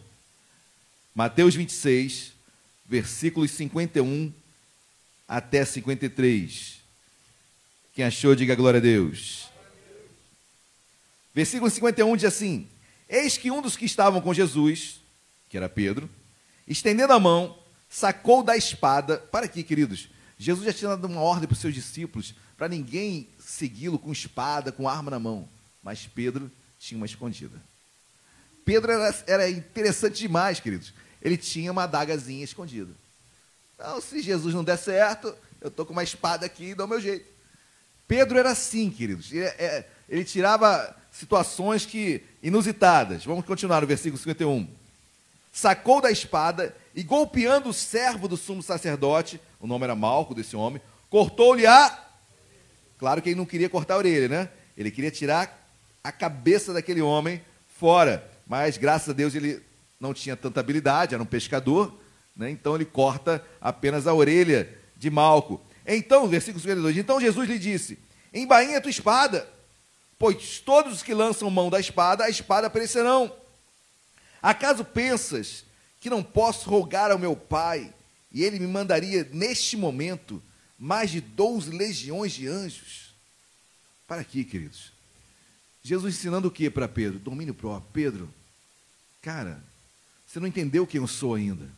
[SPEAKER 3] Mateus 26, versículos 51 até 53. Quem achou, diga glória a Deus. Versículo 51 diz assim: Eis que um dos que estavam com Jesus, que era Pedro, estendendo a mão, sacou da espada. Para aqui, queridos. Jesus já tinha dado uma ordem para os seus discípulos para ninguém segui-lo com espada, com arma na mão. Mas Pedro tinha uma escondida. Pedro era, era interessante demais, queridos. Ele tinha uma adagazinha escondida. Então, se Jesus não der certo, eu estou com uma espada aqui e dou meu jeito. Pedro era assim, queridos. Ele, é, ele tirava situações que inusitadas. Vamos continuar no versículo 51. Sacou da espada e golpeando o servo do sumo sacerdote, o nome era Malco desse homem, cortou-lhe a. Claro que ele não queria cortar a orelha, né? Ele queria tirar a cabeça daquele homem fora. Mas graças a Deus ele não tinha tanta habilidade, era um pescador, né? então ele corta apenas a orelha de Malco. Então, versículo 52, então Jesus lhe disse: Embainha tua espada, pois todos os que lançam mão da espada, a espada perecerão. Acaso pensas que não posso rogar ao meu Pai, e ele me mandaria neste momento mais de 12 legiões de anjos. Para aqui, queridos. Jesus ensinando o que para Pedro? Domínio próprio. Pedro, cara, você não entendeu quem eu sou ainda.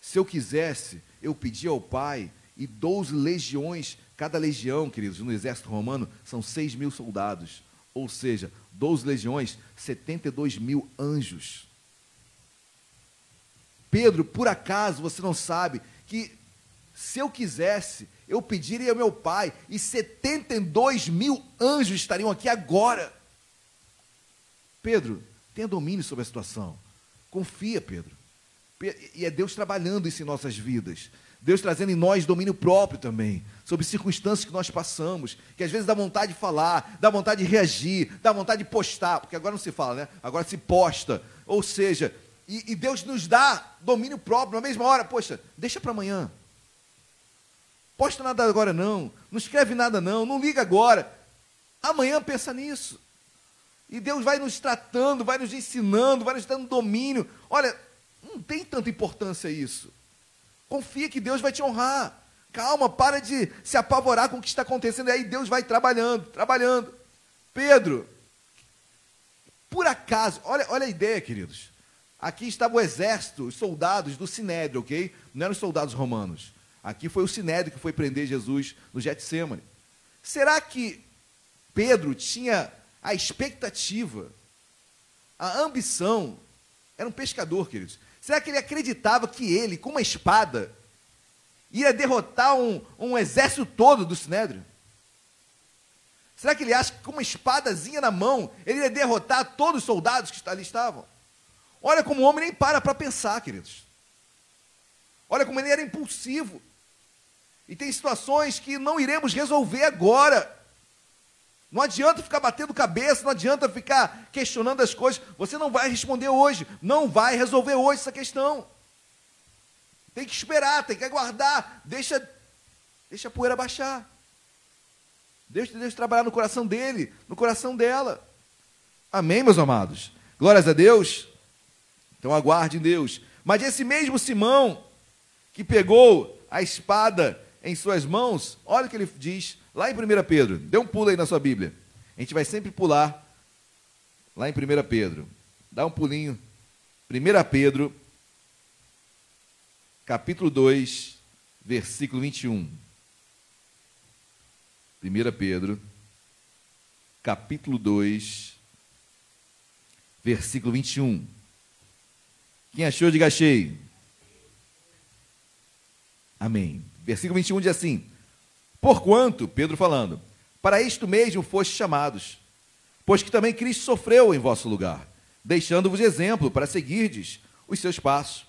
[SPEAKER 3] Se eu quisesse, eu pedia ao Pai e 12 legiões. Cada legião, queridos, no exército romano, são 6 mil soldados. Ou seja, 12 legiões, 72 mil anjos. Pedro, por acaso você não sabe que se eu quisesse, eu pediria ao meu pai e 72 mil anjos estariam aqui agora. Pedro, tenha domínio sobre a situação. Confia, Pedro. E é Deus trabalhando isso em nossas vidas. Deus trazendo em nós domínio próprio também, sobre circunstâncias que nós passamos, que às vezes dá vontade de falar, dá vontade de reagir, dá vontade de postar, porque agora não se fala, né? Agora se posta. Ou seja, e, e Deus nos dá domínio próprio na mesma hora. Poxa, deixa para amanhã. Posta nada agora não, não escreve nada não, não liga agora. Amanhã pensa nisso. E Deus vai nos tratando, vai nos ensinando, vai nos dando domínio. Olha, não tem tanta importância isso. Confia que Deus vai te honrar. Calma, para de se apavorar com o que está acontecendo. E aí Deus vai trabalhando, trabalhando. Pedro, por acaso, olha, olha a ideia, queridos. Aqui estava o exército, os soldados do Sinédrio, ok? Não eram os soldados romanos. Aqui foi o Sinédrio que foi prender Jesus no Getsemane. Será que Pedro tinha a expectativa, a ambição? Era um pescador, queridos. Será que ele acreditava que ele, com uma espada, ia derrotar um, um exército todo do Sinédrio? Será que ele acha que com uma espadazinha na mão, ele ia derrotar todos os soldados que ali estavam? Olha como o homem nem para para pensar, queridos. Olha como ele era impulsivo. E tem situações que não iremos resolver agora. Não adianta ficar batendo cabeça, não adianta ficar questionando as coisas. Você não vai responder hoje, não vai resolver hoje essa questão. Tem que esperar, tem que aguardar. Deixa, deixa a poeira baixar. Deixa Deus trabalhar no coração dele, no coração dela. Amém, meus amados? Glórias a Deus. Então aguarde em Deus. Mas esse mesmo Simão que pegou a espada em suas mãos, olha o que ele diz lá em 1 Pedro. Dê um pulo aí na sua Bíblia. A gente vai sempre pular lá em 1 Pedro. Dá um pulinho. 1 Pedro, capítulo 2, versículo 21. 1 Pedro, capítulo 2, versículo 21. Quem achou, diga achei. Amém. Versículo 21 diz assim: Porquanto, Pedro falando, para isto mesmo foste chamados, pois que também Cristo sofreu em vosso lugar, deixando-vos exemplo para seguirdes os seus passos,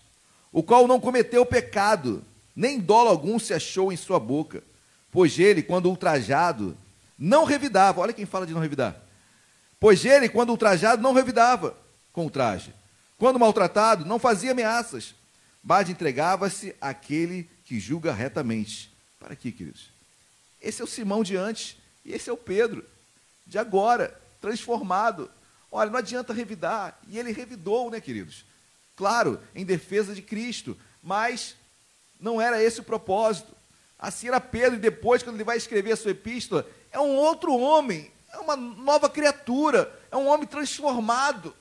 [SPEAKER 3] o qual não cometeu pecado, nem dolo algum se achou em sua boca, pois ele, quando ultrajado, não revidava. Olha quem fala de não revidar. Pois ele, quando ultrajado, não revidava com o traje. Quando maltratado, não fazia ameaças, mas entregava-se àquele que julga retamente. Para aqui, queridos. Esse é o Simão de antes e esse é o Pedro de agora, transformado. Olha, não adianta revidar. E ele revidou, né, queridos? Claro, em defesa de Cristo, mas não era esse o propósito. Assim era Pedro, e depois, quando ele vai escrever a sua epístola, é um outro homem, é uma nova criatura, é um homem transformado.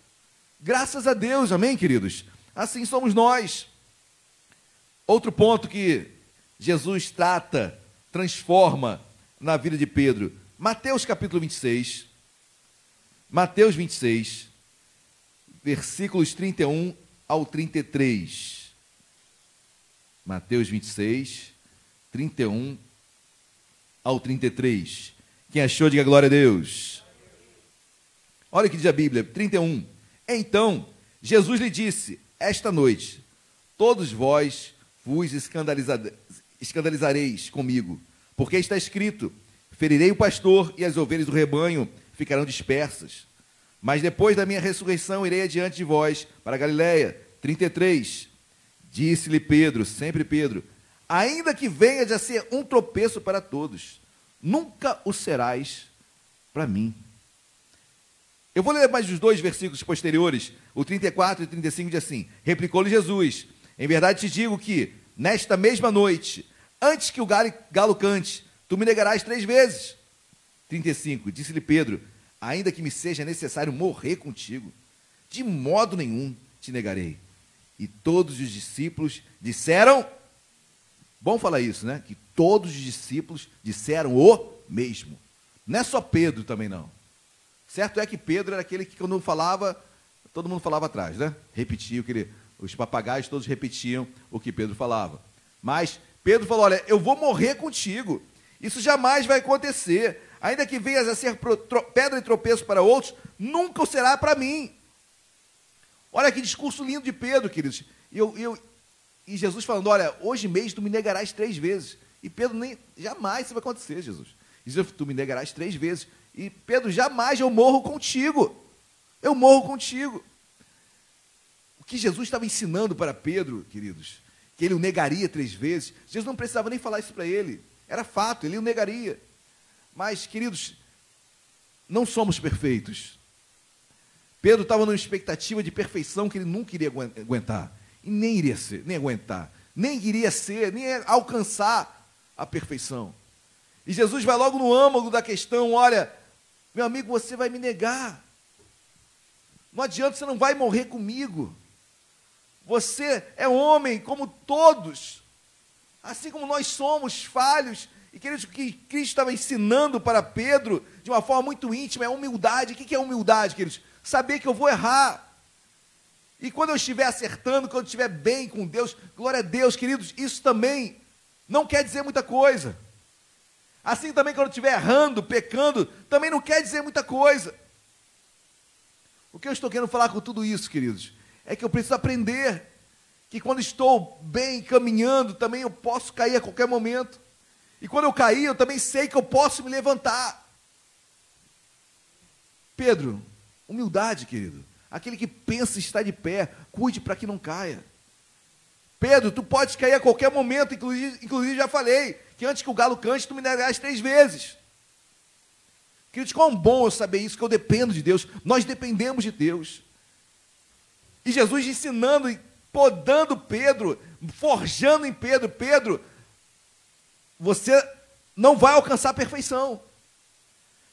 [SPEAKER 3] Graças a Deus, amém, queridos? Assim somos nós. Outro ponto que Jesus trata, transforma na vida de Pedro. Mateus capítulo 26. Mateus 26, versículos 31 ao 33. Mateus 26, 31 ao 33. Quem achou, diga glória a Deus. Olha o que diz a Bíblia, 31. Então, Jesus lhe disse: Esta noite, todos vós vos escandalizareis comigo, porque está escrito: ferirei o pastor e as ovelhas do rebanho ficarão dispersas. Mas depois da minha ressurreição irei adiante de vós para Galiléia. 33. Disse-lhe Pedro, sempre Pedro: Ainda que venha a ser um tropeço para todos, nunca o serás para mim. Eu vou ler mais os dois versículos posteriores, o 34 e o 35 diz assim: Replicou-lhe Jesus: Em verdade te digo que nesta mesma noite, antes que o galo, cante, tu me negarás três vezes. 35. Disse-lhe Pedro: Ainda que me seja necessário morrer contigo, de modo nenhum te negarei. E todos os discípulos disseram Bom falar isso, né? Que todos os discípulos disseram o mesmo. Não é só Pedro também, não. Certo é que Pedro era aquele que, quando falava, todo mundo falava atrás, né? Repetia o que ele. Os papagaios todos repetiam o que Pedro falava. Mas Pedro falou: Olha, eu vou morrer contigo. Isso jamais vai acontecer. Ainda que venhas a ser pedra e tropeço para outros, nunca o será para mim. Olha que discurso lindo de Pedro, queridos. E, eu, eu, e Jesus falando: Olha, hoje mesmo tu me negarás três vezes. E Pedro nem. Jamais isso vai acontecer, Jesus. Jesus, tu me negarás três vezes. E Pedro, jamais eu morro contigo. Eu morro contigo. Que Jesus estava ensinando para Pedro, queridos, que ele o negaria três vezes, Jesus não precisava nem falar isso para ele. Era fato, ele o negaria. Mas, queridos, não somos perfeitos. Pedro estava numa expectativa de perfeição que ele nunca iria aguentar. E nem iria ser, nem aguentar. Nem iria ser, nem alcançar a perfeição. E Jesus vai logo no âmago da questão: olha, meu amigo, você vai me negar. Não adianta, você não vai morrer comigo. Você é homem como todos. Assim como nós somos falhos. E queridos, o que Cristo estava ensinando para Pedro, de uma forma muito íntima, é humildade. O que é humildade, queridos? Saber que eu vou errar. E quando eu estiver acertando, quando eu estiver bem com Deus, glória a Deus, queridos, isso também não quer dizer muita coisa. Assim também quando eu estiver errando, pecando, também não quer dizer muita coisa. O que eu estou querendo falar com tudo isso, queridos, é que eu preciso aprender que quando estou bem caminhando, também eu posso cair a qualquer momento. E quando eu cair, eu também sei que eu posso me levantar. Pedro, humildade, querido. Aquele que pensa estar de pé, cuide para que não caia. Pedro, tu podes cair a qualquer momento, inclusive, inclusive já falei, que antes que o galo cante, tu me negarás três vezes. Queridos, quão bom eu saber isso, que eu dependo de Deus. Nós dependemos de Deus. E Jesus ensinando e podando Pedro, forjando em Pedro, Pedro, você não vai alcançar a perfeição.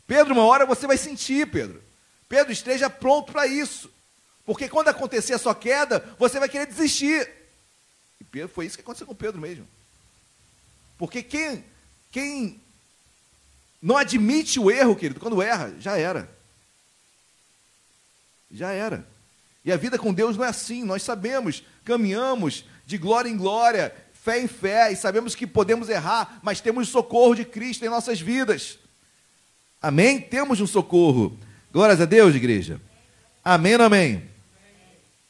[SPEAKER 3] Pedro, uma hora você vai sentir, Pedro. Pedro, esteja pronto para isso. Porque quando acontecer a sua queda, você vai querer desistir. E Pedro, foi isso que aconteceu com Pedro mesmo. Porque quem, quem não admite o erro, querido, quando erra, já era. Já era. E a vida com Deus não é assim. Nós sabemos, caminhamos de glória em glória, fé em fé, e sabemos que podemos errar, mas temos o socorro de Cristo em nossas vidas. Amém? Temos um socorro. Glórias a Deus, igreja. Amém ou amém?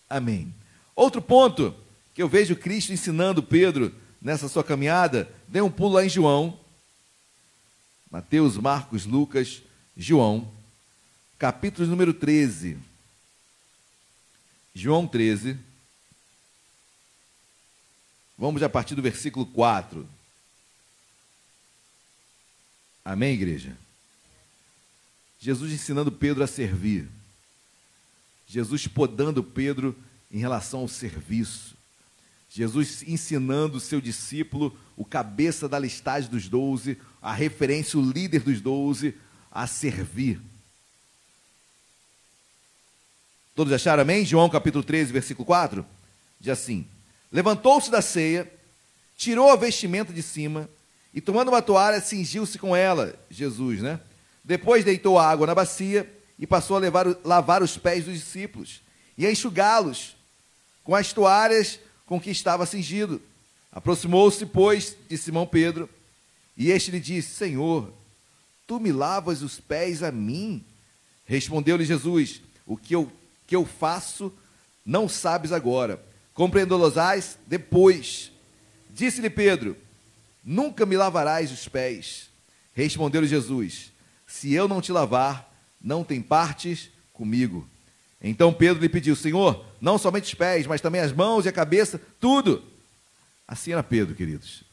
[SPEAKER 3] Amém. Outro ponto que eu vejo Cristo ensinando Pedro nessa sua caminhada, dê um pulo lá em João. Mateus, Marcos, Lucas, João, capítulo número 13. João 13. Vamos a partir do versículo 4. Amém, igreja? Jesus ensinando Pedro a servir. Jesus podando Pedro em relação ao serviço. Jesus ensinando o seu discípulo, o cabeça da listagem dos doze, a referência, o líder dos doze, a servir. Todos acharam amém? João capítulo 13, versículo 4? Diz assim: Levantou-se da ceia, tirou a vestimenta de cima e, tomando uma toalha, cingiu-se com ela. Jesus, né? Depois deitou a água na bacia e passou a levar, lavar os pés dos discípulos e a enxugá-los com as toalhas com que estava cingido. Aproximou-se, pois, de Simão Pedro e este lhe disse: Senhor, tu me lavas os pés a mim? Respondeu-lhe Jesus: O que eu, que eu faço não sabes agora, compreendê-los-ás depois. Disse-lhe Pedro: Nunca me lavarás os pés. Respondeu-lhe Jesus: se eu não te lavar, não tem partes comigo. Então Pedro lhe pediu: Senhor, não somente os pés, mas também as mãos e a cabeça, tudo. Assim era Pedro, queridos.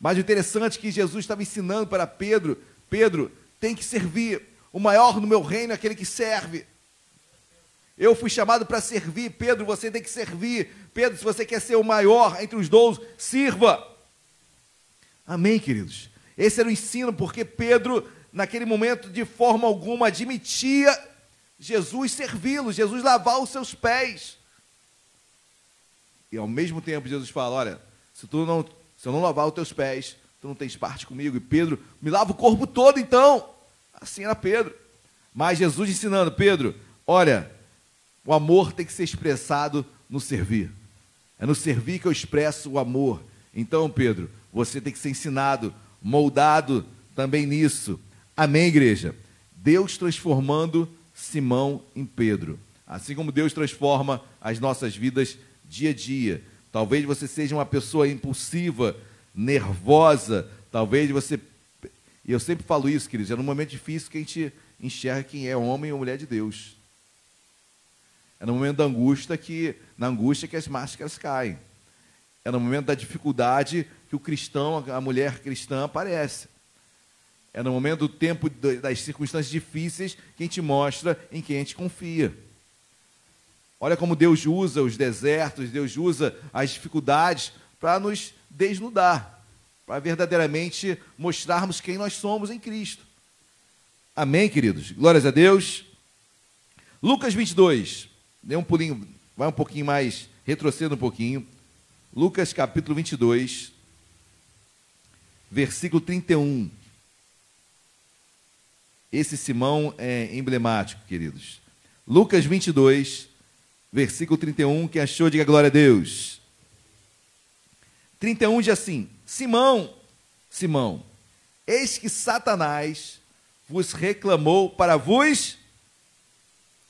[SPEAKER 3] Mas o interessante é que Jesus estava ensinando para Pedro: Pedro, tem que servir. O maior no meu reino é aquele que serve. Eu fui chamado para servir. Pedro, você tem que servir. Pedro, se você quer ser o maior entre os dois, sirva. Amém, queridos? Esse era o ensino, porque Pedro naquele momento, de forma alguma, admitia Jesus servi-lo, Jesus lavar os seus pés. E ao mesmo tempo, Jesus fala: Olha, se tu não Se eu não lavar os teus pés, tu não tens parte comigo. E Pedro, me lava o corpo todo então. Assim era Pedro. Mas Jesus ensinando, Pedro, olha, o amor tem que ser expressado no servir. É no servir que eu expresso o amor. Então, Pedro, você tem que ser ensinado, moldado também nisso. Amém, igreja? Deus transformando Simão em Pedro. Assim como Deus transforma as nossas vidas dia a dia. Talvez você seja uma pessoa impulsiva, nervosa, talvez você. E eu sempre falo isso, queridos, é num momento difícil que a gente enxerga quem é homem ou mulher de Deus. É no momento da angústia que, na angústia que as máscaras caem. É no momento da dificuldade que o cristão, a mulher cristã aparece. É no momento do tempo das circunstâncias difíceis que a gente mostra em quem a gente confia. Olha como Deus usa os desertos, Deus usa as dificuldades para nos desnudar, para verdadeiramente mostrarmos quem nós somos em Cristo. Amém, queridos? Glórias a Deus. Lucas 22, dê um pulinho, vai um pouquinho mais, retroceda um pouquinho. Lucas capítulo 22, versículo 31. Esse Simão é emblemático, queridos. Lucas 22, versículo 31, quem achou, diga glória a Deus. 31 diz assim: Simão, Simão, eis que Satanás vos reclamou para vos.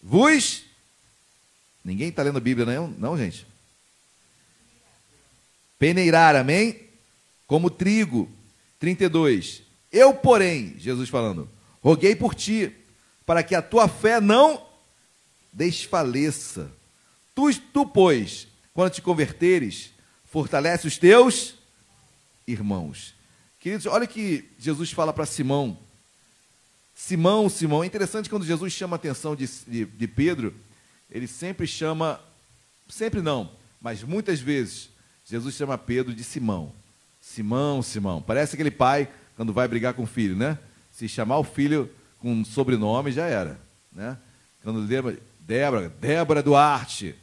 [SPEAKER 3] Vos. Ninguém está lendo a Bíblia, não, não, gente? Peneirar, amém? Como trigo. 32. Eu, porém, Jesus falando, Roguei por ti, para que a tua fé não desfaleça. Tu, tu, pois, quando te converteres, fortalece os teus irmãos. Queridos, olha que Jesus fala para Simão. Simão, Simão, é interessante quando Jesus chama a atenção de, de, de Pedro, ele sempre chama, sempre não, mas muitas vezes, Jesus chama Pedro de Simão. Simão, Simão. Parece aquele pai quando vai brigar com o filho, né? se chamar o filho com um sobrenome, já era. Né? Quando Débora, Débora Duarte.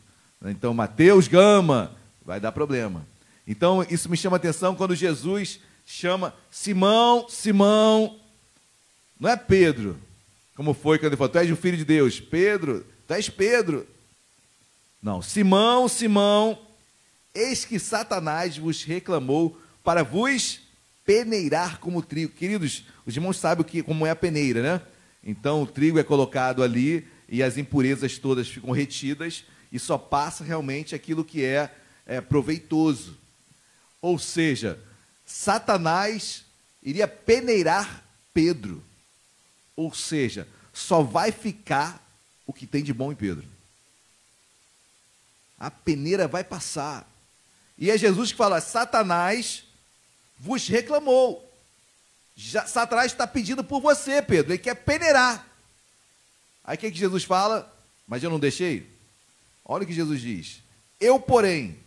[SPEAKER 3] Então, Mateus Gama, vai dar problema. Então, isso me chama atenção quando Jesus chama Simão, Simão. Não é Pedro, como foi quando ele falou, tu és o filho de Deus. Pedro, és Pedro. Não, Simão, Simão, eis que Satanás vos reclamou para vos peneirar como trigo. Queridos, os irmãos sabem o que, como é a peneira, né? Então o trigo é colocado ali e as impurezas todas ficam retidas e só passa realmente aquilo que é, é proveitoso. Ou seja, Satanás iria peneirar Pedro. Ou seja, só vai ficar o que tem de bom em Pedro. A peneira vai passar. E é Jesus que fala: Satanás vos reclamou. Já, Satanás está pedindo por você, Pedro. Ele quer peneirar. Aí o que, que Jesus fala? Mas eu não deixei? Olha o que Jesus diz. Eu, porém,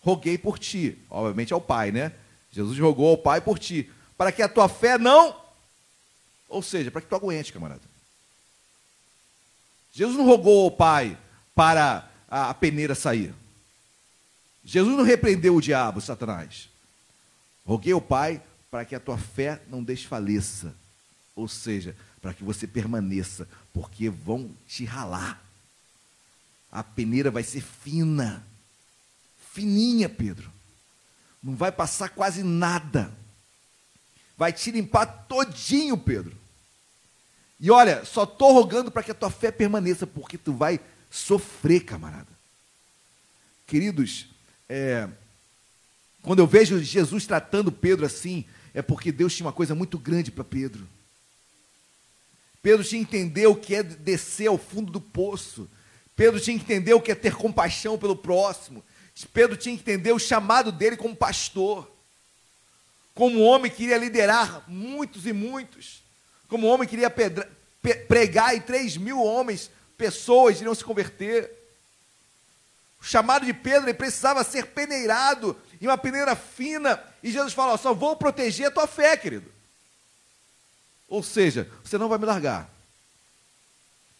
[SPEAKER 3] roguei por ti. Obviamente ao Pai, né? Jesus rogou ao Pai por ti. Para que a tua fé não. Ou seja, para que tu aguente, camarada. Jesus não rogou ao Pai para a peneira sair. Jesus não repreendeu o diabo, Satanás. Roguei ao Pai para que a tua fé não desfaleça. Ou seja, para que você permaneça, porque vão te ralar. A peneira vai ser fina, fininha, Pedro. Não vai passar quase nada. Vai te limpar todinho, Pedro. E olha, só estou rogando para que a tua fé permaneça, porque tu vai sofrer, camarada. Queridos, é, quando eu vejo Jesus tratando Pedro assim, é porque Deus tinha uma coisa muito grande para Pedro. Pedro tinha que entender o que é descer ao fundo do poço. Pedro tinha que entender o que é ter compaixão pelo próximo. Pedro tinha que entender o chamado dele como pastor. Como homem que iria liderar muitos e muitos. Como homem que iria pregar e três mil homens, pessoas iriam se converter. O chamado de Pedro, ele precisava ser peneirado e uma peneira fina. E Jesus fala: ó, só vou proteger a tua fé, querido. Ou seja, você não vai me largar.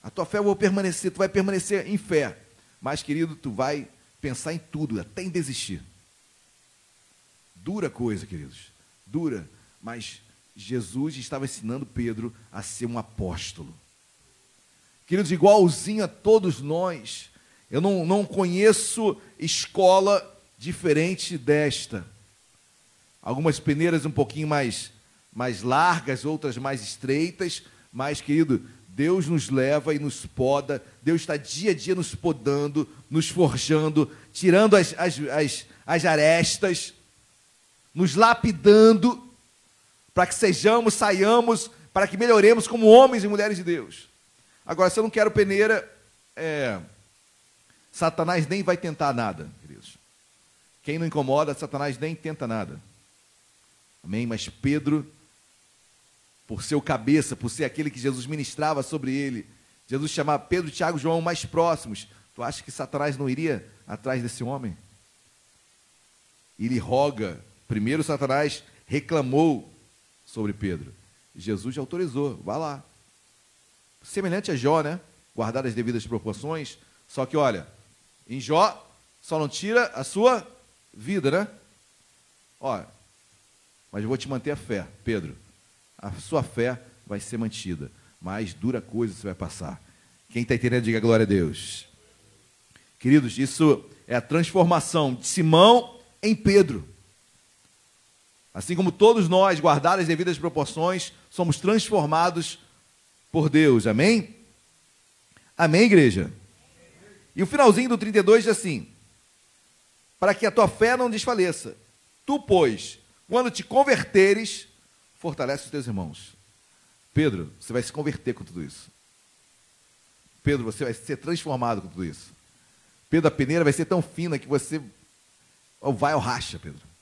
[SPEAKER 3] A tua fé eu vou permanecer, tu vai permanecer em fé. Mas, querido, tu vai pensar em tudo, até em desistir. Dura coisa, queridos. Dura. Mas Jesus estava ensinando Pedro a ser um apóstolo. Queridos, igualzinho a todos nós. Eu não, não conheço escola diferente desta. Algumas peneiras um pouquinho mais, mais largas, outras mais estreitas, mas, querido, Deus nos leva e nos poda, Deus está dia a dia nos podando, nos forjando, tirando as, as, as, as arestas, nos lapidando, para que sejamos, saiamos, para que melhoremos como homens e mulheres de Deus. Agora, se eu não quero peneira, é, Satanás nem vai tentar nada, queridos. Quem não incomoda, Satanás nem tenta nada. Amém? Mas Pedro por ser o cabeça, por ser aquele que Jesus ministrava sobre ele. Jesus chamava Pedro, Tiago e João mais próximos. Tu acha que Satanás não iria atrás desse homem? Ele roga. Primeiro Satanás reclamou sobre Pedro. Jesus autorizou, vá lá. Semelhante a Jó, né? Guardar as devidas proporções. Só que, olha, em Jó só não tira a sua vida, né? Olha, mas eu vou te manter a fé, Pedro a sua fé vai ser mantida. Mas dura coisa você vai passar. Quem está entendendo, diga glória a Deus. Queridos, isso é a transformação de Simão em Pedro. Assim como todos nós, guardadas as devidas proporções, somos transformados por Deus. Amém? Amém, igreja? E o finalzinho do 32 diz assim: Para que a tua fé não desfaleça. Tu, pois, quando te converteres, fortalece os teus irmãos. Pedro, você vai se converter com tudo isso. Pedro, você vai ser transformado com tudo isso. Pedro, a peneira vai ser tão fina que você vai ao racha, Pedro.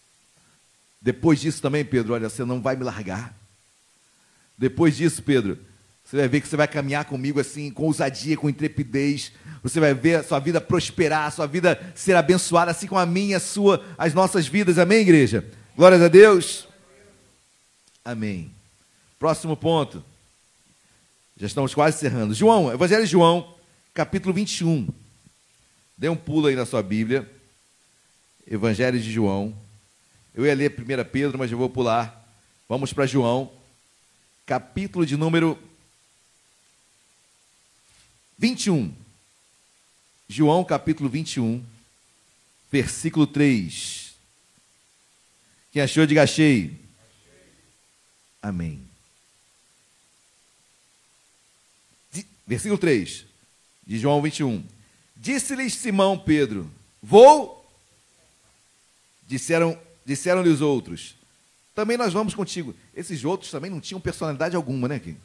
[SPEAKER 3] Depois disso também, Pedro, olha, você não vai me largar. Depois disso, Pedro, você vai ver que você vai caminhar comigo assim, com ousadia, com intrepidez. Você vai ver a sua vida prosperar, a sua vida ser abençoada, assim como a minha, a sua, as nossas vidas. Amém, igreja? Glórias a Deus. Amém. Próximo ponto. Já estamos quase encerrando. João, Evangelho de João, capítulo 21. Dê um pulo aí na sua Bíblia. Evangelho de João. Eu ia ler 1 Pedro, mas eu vou pular. Vamos para João, capítulo de número 21. João, capítulo 21, versículo 3. Quem achou, diga achei. Amém. Versículo 3 de João 21. Disse-lhes Simão Pedro: Vou. Disseram, disseram-lhe os outros: Também nós vamos contigo. Esses outros também não tinham personalidade alguma, né? Aqui?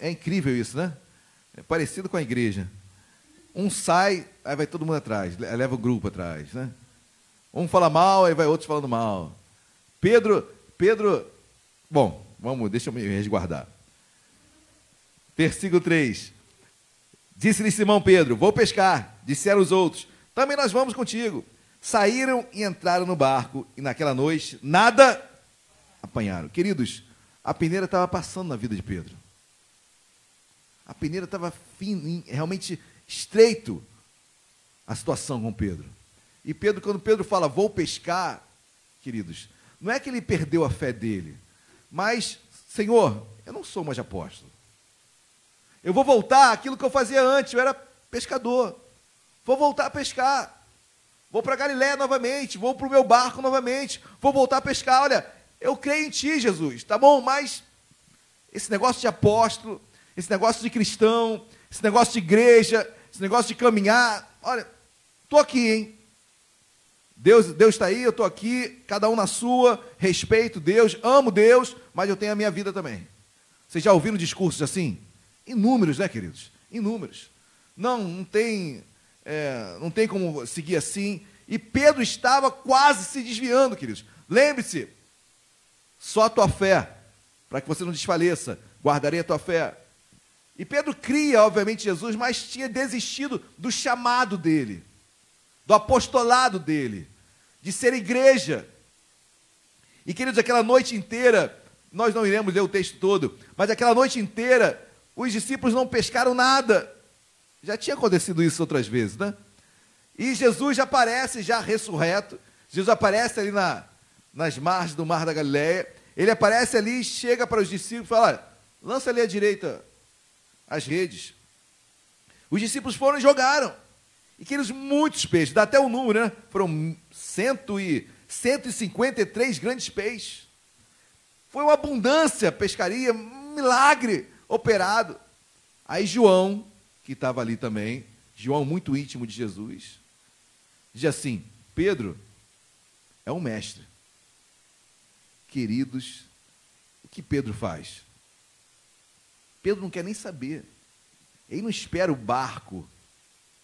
[SPEAKER 3] É incrível isso, né? É parecido com a igreja. Um sai, aí vai todo mundo atrás, leva o grupo atrás, né? Um fala mal, aí vai outros falando mal. Pedro, Pedro Bom, vamos, deixa eu me resguardar. Versículo 3. Disse-lhe Simão Pedro: Vou pescar. Disseram os outros: Também nós vamos contigo. Saíram e entraram no barco, e naquela noite nada apanharam. Queridos, a peneira estava passando na vida de Pedro. A peneira estava realmente estreito a situação com Pedro. E Pedro, quando Pedro fala, vou pescar, queridos, não é que ele perdeu a fé dele. Mas, Senhor, eu não sou mais apóstolo. Eu vou voltar àquilo que eu fazia antes, eu era pescador. Vou voltar a pescar. Vou para Galiléia novamente, vou para o meu barco novamente, vou voltar a pescar. Olha, eu creio em ti, Jesus, tá bom? Mas esse negócio de apóstolo, esse negócio de cristão, esse negócio de igreja, esse negócio de caminhar, olha, estou aqui, hein? Deus Deus está aí, eu estou aqui, cada um na sua, respeito Deus, amo Deus, mas eu tenho a minha vida também. Vocês já ouviram discursos assim? Inúmeros, né, queridos? Inúmeros. Não, não tem, é, não tem como seguir assim. E Pedro estava quase se desviando, queridos. Lembre-se, só a tua fé, para que você não desfaleça, guardarei a tua fé. E Pedro cria, obviamente, Jesus, mas tinha desistido do chamado dele do apostolado dele, de ser igreja. E queridos, aquela noite inteira, nós não iremos ler o texto todo, mas aquela noite inteira, os discípulos não pescaram nada. Já tinha acontecido isso outras vezes, né? E Jesus já aparece, já ressurreto. Jesus aparece ali na, nas margens do Mar da Galileia. Ele aparece ali, chega para os discípulos e fala: lança ali à direita as redes. Os discípulos foram e jogaram. E aqueles muitos peixes, dá até o número, né? Foram cento e, 153 grandes peixes. Foi uma abundância, pescaria, um milagre operado. Aí João, que estava ali também, João muito íntimo de Jesus, diz assim: Pedro é um mestre. Queridos, o que Pedro faz? Pedro não quer nem saber. Ele não espera o barco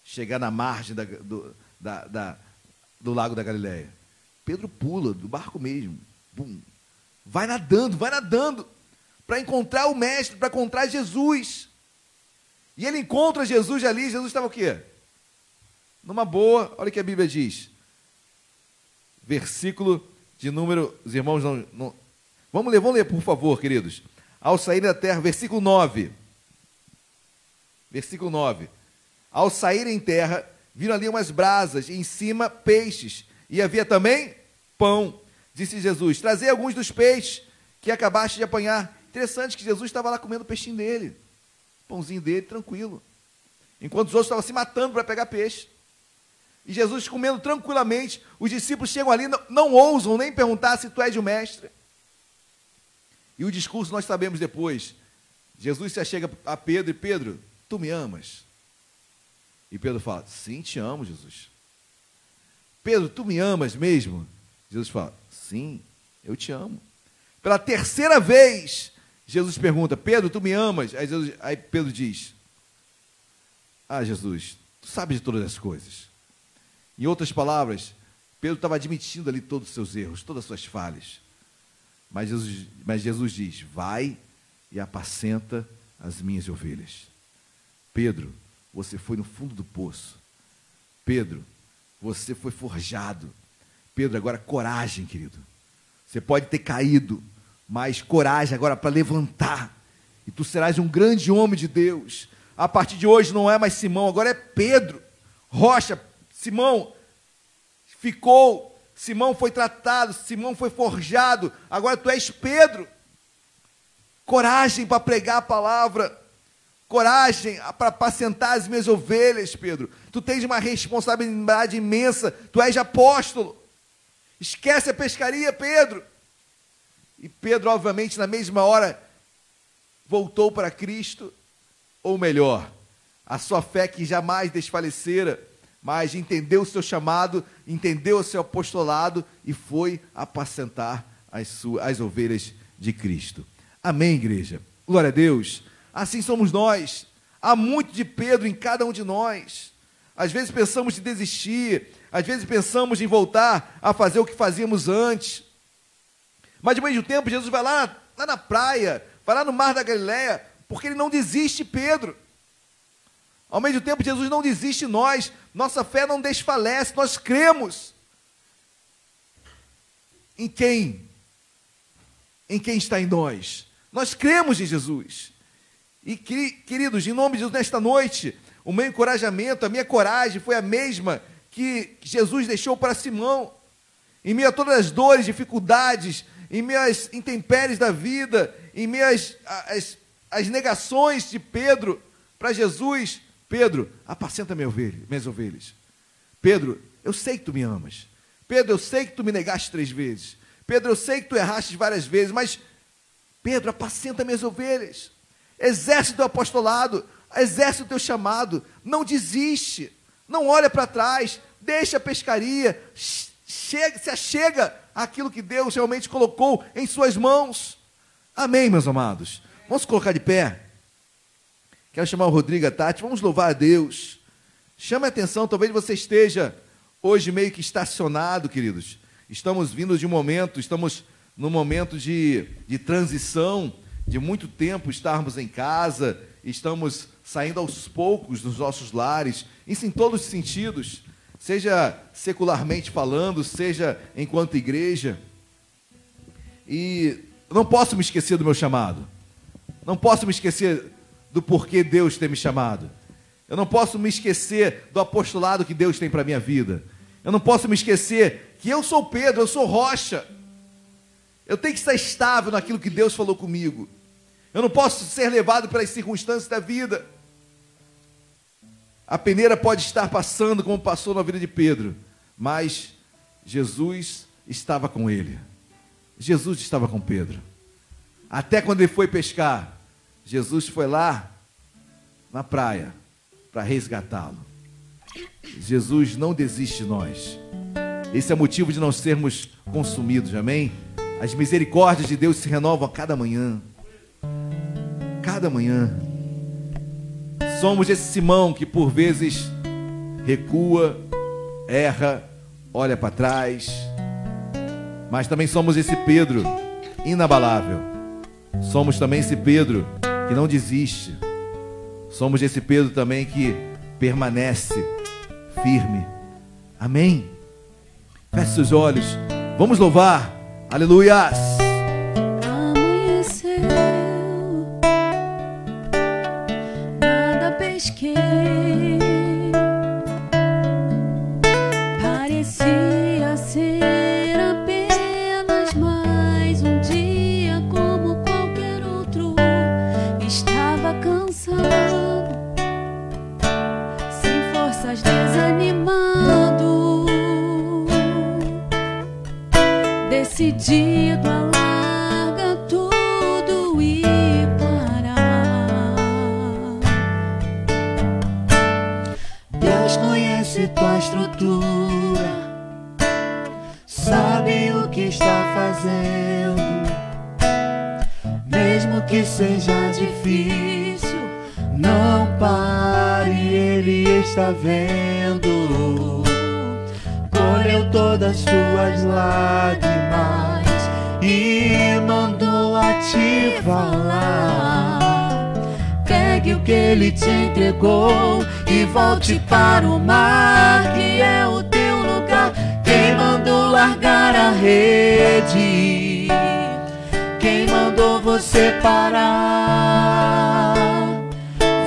[SPEAKER 3] chegar na margem da, do, da, da, do lago da Galileia. Pedro pula do barco mesmo. Bum. Vai nadando, vai nadando para encontrar o mestre, para encontrar Jesus. E ele encontra Jesus ali, Jesus estava o quê? Numa boa, olha o que a Bíblia diz. Versículo de número, os irmãos não, não Vamos ler, vamos ler, por favor, queridos. Ao sair da terra, versículo 9. Versículo 9. Ao sair em terra, viram ali umas brasas, e em cima peixes, e havia também pão. Disse Jesus: Trazei alguns dos peixes que acabaste de apanhar. Interessante que Jesus estava lá comendo o peixinho dele, pãozinho dele, tranquilo. Enquanto os outros estavam se matando para pegar peixe. E Jesus comendo tranquilamente, os discípulos chegam ali, não, não ousam nem perguntar se tu és o mestre. E o discurso nós sabemos depois. Jesus se achega a Pedro e Pedro, tu me amas? E Pedro fala, sim, te amo, Jesus. Pedro, tu me amas mesmo? Jesus fala, sim, eu te amo. Pela terceira vez, Jesus pergunta, Pedro, tu me amas? Aí, Jesus, aí Pedro diz, ah, Jesus, tu sabes de todas as coisas. Em outras palavras, Pedro estava admitindo ali todos os seus erros, todas as suas falhas. Mas Jesus, mas Jesus diz: Vai e apacenta as minhas ovelhas. Pedro, você foi no fundo do poço. Pedro, você foi forjado. Pedro, agora coragem, querido. Você pode ter caído, mas coragem agora para levantar. E tu serás um grande homem de Deus. A partir de hoje não é mais Simão, agora é Pedro. Rocha, Simão ficou Simão foi tratado, Simão foi forjado, agora tu és Pedro. Coragem para pregar a palavra, coragem para apacentar as minhas ovelhas, Pedro. Tu tens uma responsabilidade imensa, tu és apóstolo. Esquece a pescaria, Pedro. E Pedro, obviamente, na mesma hora, voltou para Cristo, ou melhor, a sua fé que jamais desfalecera mas entendeu o seu chamado, entendeu o seu apostolado e foi apacentar as, suas, as ovelhas de Cristo. Amém, igreja? Glória a Deus. Assim somos nós. Há muito de Pedro em cada um de nós. Às vezes pensamos em desistir, às vezes pensamos em voltar a fazer o que fazíamos antes. Mas, de mesmo tempo, Jesus vai lá, lá na praia, vai lá no mar da Galileia, porque ele não desiste, Pedro. Ao mesmo tempo, Jesus não desiste de nós, nossa fé não desfalece, nós cremos. Em quem? Em quem está em nós? Nós cremos em Jesus. E queridos, em nome de Jesus, nesta noite, o meu encorajamento, a minha coragem foi a mesma que Jesus deixou para Simão. Em meio a todas as dores, dificuldades, em às intempéries da vida, em às, às negações de Pedro para Jesus, Pedro, apacenta minha ovelha, minhas ovelhas. Pedro, eu sei que tu me amas. Pedro, eu sei que tu me negaste três vezes. Pedro, eu sei que tu erraste várias vezes, mas Pedro, apacenta minhas ovelhas. Exerce o teu apostolado, exerce o teu chamado. Não desiste, não olha para trás, deixa a pescaria, chega, se achega àquilo que Deus realmente colocou em suas mãos. Amém, meus amados. Vamos colocar de pé. Quero chamar o Rodrigo a Tati. Vamos louvar a Deus. Chame a atenção, talvez você esteja hoje meio que estacionado, queridos. Estamos vindo de um momento, estamos num momento de, de transição, de muito tempo estarmos em casa, estamos saindo aos poucos dos nossos lares, isso em todos os sentidos, seja secularmente falando, seja enquanto igreja. E não posso me esquecer do meu chamado, não posso me esquecer do porquê Deus tem me chamado. Eu não posso me esquecer do apostolado que Deus tem para minha vida. Eu não posso me esquecer que eu sou Pedro, eu sou rocha. Eu tenho que estar estável naquilo que Deus falou comigo. Eu não posso ser levado pelas circunstâncias da vida. A peneira pode estar passando como passou na vida de Pedro, mas Jesus estava com ele. Jesus estava com Pedro. Até quando ele foi pescar, Jesus foi lá na praia para resgatá-lo. Jesus não desiste de nós. Esse é o motivo de não sermos consumidos, amém? As misericórdias de Deus se renovam a cada manhã. Cada manhã. Somos esse Simão que por vezes recua, erra, olha para trás. Mas também somos esse Pedro inabalável. Somos também esse Pedro que não desiste. Somos esse Pedro também que permanece firme. Amém? Feche seus olhos. Vamos louvar. Aleluias.
[SPEAKER 2] Ele está vendo. Colheu todas suas lágrimas e mandou a te falar. Pegue o que ele te entregou e volte para o mar, que é o teu lugar. Quem mandou largar a rede? Quem mandou você parar?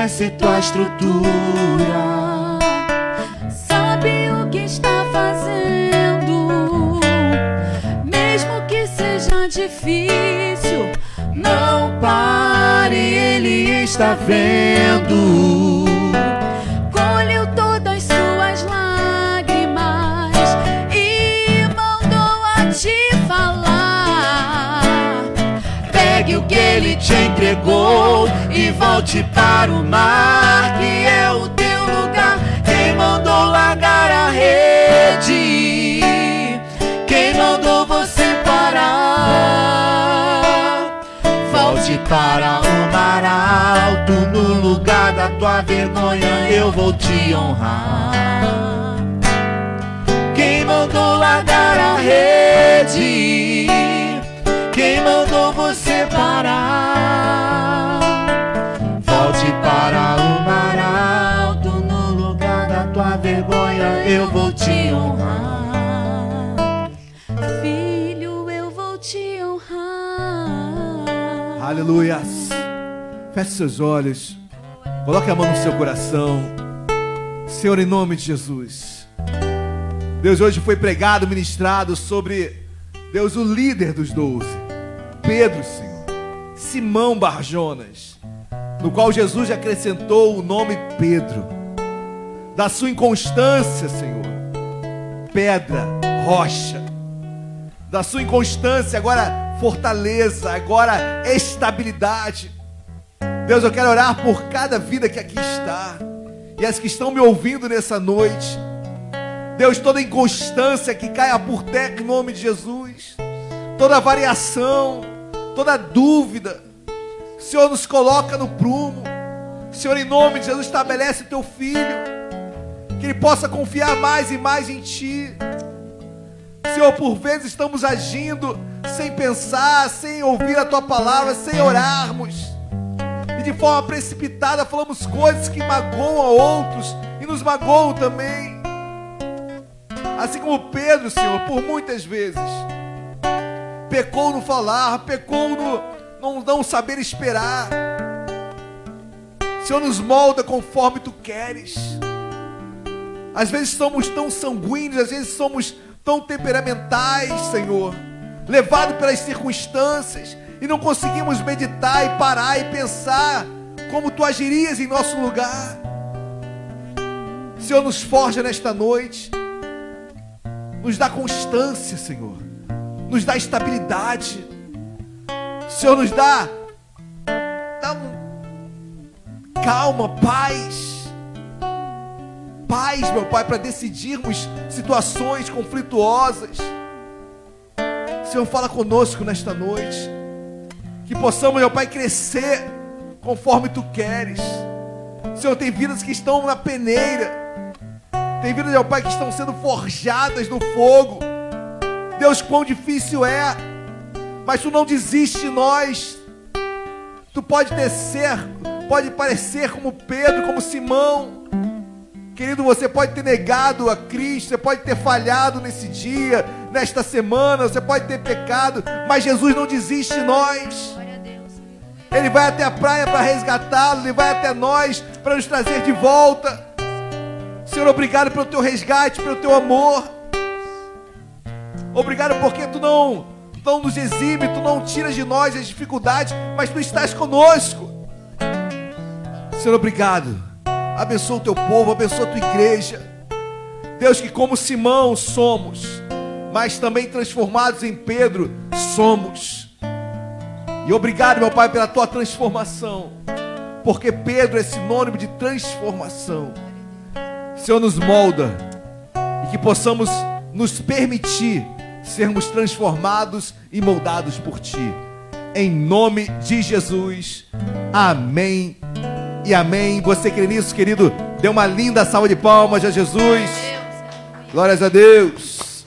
[SPEAKER 2] Conhece tua estrutura.
[SPEAKER 1] Sabe o que está fazendo, mesmo que seja difícil.
[SPEAKER 2] Não pare, Ele está vendo. Que Ele te entregou e volte para o mar, que é o teu lugar. Quem mandou largar a rede? Quem mandou você parar? Volte para o mar alto, no lugar da tua vergonha eu vou te honrar. Quem mandou largar a rede? Mandou você parar? Volte para o mar alto, no lugar da tua vergonha eu vou te honrar.
[SPEAKER 1] Filho, eu vou te honrar.
[SPEAKER 3] Aleluias. Feche seus olhos. Coloque a mão no seu coração. Senhor, em nome de Jesus. Deus, hoje foi pregado, ministrado sobre Deus, o líder dos doze. Pedro, Senhor. Simão Barjonas. No qual Jesus acrescentou o nome Pedro. Da sua inconstância, Senhor. Pedra, rocha. Da sua inconstância, agora fortaleza, agora estabilidade. Deus, eu quero orar por cada vida que aqui está e as que estão me ouvindo nessa noite. Deus, toda inconstância que caia por terra em nome de Jesus, toda variação, toda dúvida, Senhor nos coloca no prumo, Senhor, em nome de Jesus, estabelece o teu filho. Que ele possa confiar mais e mais em ti. Senhor, por vezes estamos agindo sem pensar, sem ouvir a tua palavra, sem orarmos. E de forma precipitada falamos coisas que magoam a outros e nos magoam também. Assim como Pedro, Senhor, por muitas vezes pecou no falar, pecou no não, não saber esperar. Senhor, nos molda conforme tu queres. Às vezes somos tão sanguíneos, às vezes somos tão temperamentais, Senhor, levados pelas circunstâncias e não conseguimos meditar e parar e pensar como tu agirias em nosso lugar. Senhor, nos forja nesta noite, nos dá constância, Senhor, nos dá estabilidade, Senhor, nos dá, dá um, calma, paz paz, meu Pai, para decidirmos situações conflituosas. Senhor, fala conosco nesta noite. Que possamos, meu Pai, crescer conforme Tu queres. Senhor, tem vidas que estão na peneira. Tem vidas, meu Pai, que estão sendo forjadas no fogo. Deus, quão difícil é. Mas Tu não desiste de nós. Tu pode descer, pode parecer como Pedro, como Simão Querido, você pode ter negado a Cristo, você pode ter falhado nesse dia, nesta semana, você pode ter pecado, mas Jesus não desiste de nós. Ele vai até a praia para resgatá-lo, ele vai até nós para nos trazer de volta. Senhor, obrigado pelo teu resgate, pelo teu amor. Obrigado porque tu não, não nos exime, tu não tiras de nós as dificuldades, mas tu estás conosco. Senhor, obrigado abençoa o teu povo, abençoa a tua igreja. Deus, que como Simão somos, mas também transformados em Pedro somos. E obrigado, meu Pai, pela tua transformação, porque Pedro é sinônimo de transformação. Senhor, nos molda e que possamos nos permitir sermos transformados e moldados por Ti. Em nome de Jesus. Amém e amém. Você crê nisso, querido? Dê uma linda salva de palmas a Jesus. Glórias a Deus.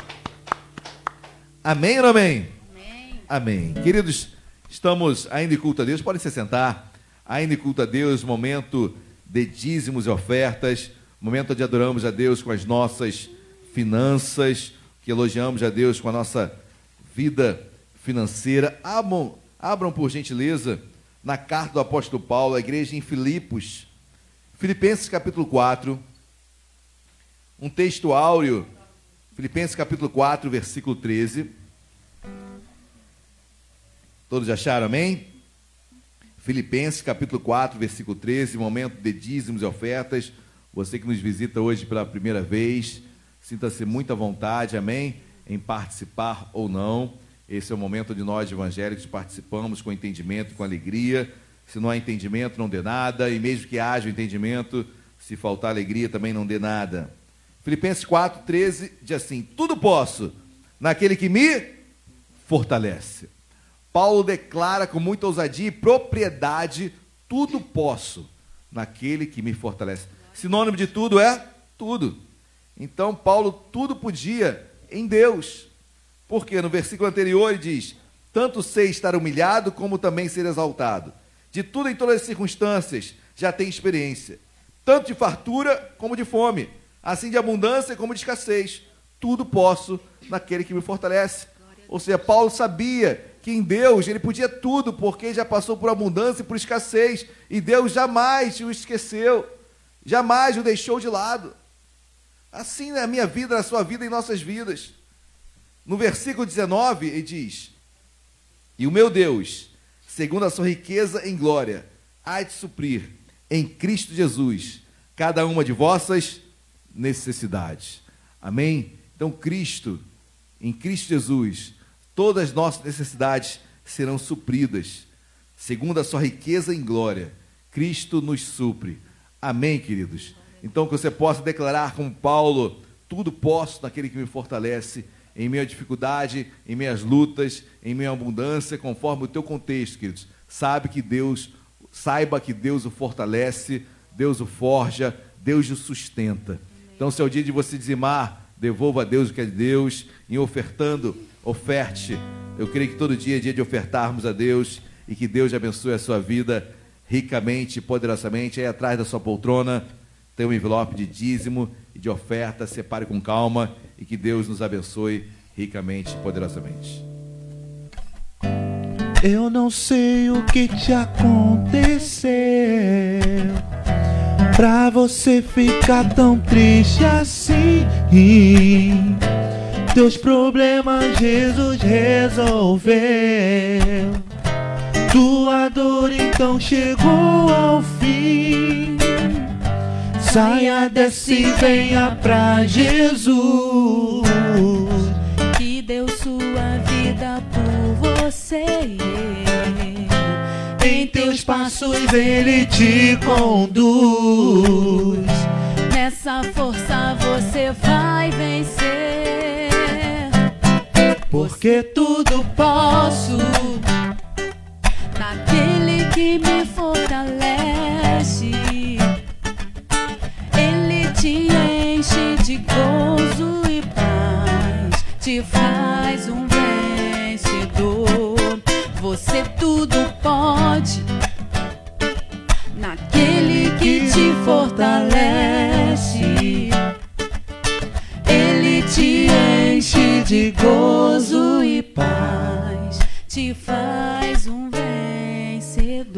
[SPEAKER 3] Amém ou não amém? Amém. Amém. Queridos, estamos ainda em culto a Deus. Podem se sentar. Ainda em culto a Deus, momento de dízimos e ofertas. Momento onde adoramos a Deus com as nossas finanças. Que elogiamos a Deus com a nossa vida financeira. Abram, abram por gentileza na carta do apóstolo Paulo à igreja em Filipos, Filipenses capítulo 4, um texto áureo, Filipenses capítulo 4, versículo 13. Todos acharam, amém? Filipenses capítulo 4, versículo 13, momento de dízimos e ofertas. Você que nos visita hoje pela primeira vez, sinta-se muito à vontade, amém? Em participar ou não. Esse é o momento de nós evangélicos participamos com entendimento com alegria. Se não há entendimento, não dê nada, e mesmo que haja entendimento, se faltar alegria, também não dê nada. Filipenses 4, 13 diz assim: Tudo posso naquele que me fortalece. Paulo declara com muita ousadia e propriedade: Tudo posso naquele que me fortalece. Sinônimo de tudo é tudo. Então, Paulo tudo podia em Deus. Porque no versículo anterior ele diz: Tanto sei estar humilhado, como também ser exaltado. De tudo em todas as circunstâncias já tem experiência, tanto de fartura como de fome, assim de abundância como de escassez. Tudo posso naquele que me fortalece. Ou seja, Paulo sabia que em Deus ele podia tudo, porque já passou por abundância e por escassez, e Deus jamais o esqueceu, jamais o deixou de lado. Assim na minha vida, na sua vida e em nossas vidas. No versículo 19, ele diz: E o meu Deus, segundo a sua riqueza em glória, há de suprir em Cristo Jesus cada uma de vossas necessidades. Amém? Então, Cristo, em Cristo Jesus, todas as nossas necessidades serão supridas. Segundo a sua riqueza em glória, Cristo nos supre. Amém, queridos? Então, que você possa declarar como Paulo: tudo posso naquele que me fortalece em à dificuldade, em às lutas, em à abundância, conforme o teu contexto, queridos. Sabe que Deus saiba que Deus o fortalece, Deus o forja, Deus o sustenta. Então, se é o dia de você dizimar, devolva a Deus o que é de Deus, em ofertando, oferte. Eu creio que todo dia é dia de ofertarmos a Deus e que Deus abençoe a sua vida ricamente, poderosamente. Aí atrás da sua poltrona tem um envelope de dízimo e de oferta. Separe com calma e que Deus nos abençoe ricamente e poderosamente.
[SPEAKER 2] Eu não sei o que te aconteceu pra você ficar tão triste assim. Teus problemas Jesus resolveu. Tua dor então chegou ao fim. Saia desse e venha pra Jesus.
[SPEAKER 1] Que deu sua vida por você.
[SPEAKER 2] Em teus passos ele te conduz.
[SPEAKER 1] Nessa força você vai vencer.
[SPEAKER 2] Porque tudo posso
[SPEAKER 1] naquele que me te faz um vencedor. Você tudo pode naquele que te fortalece. Ele te enche de gozo e paz, te faz um vencedor.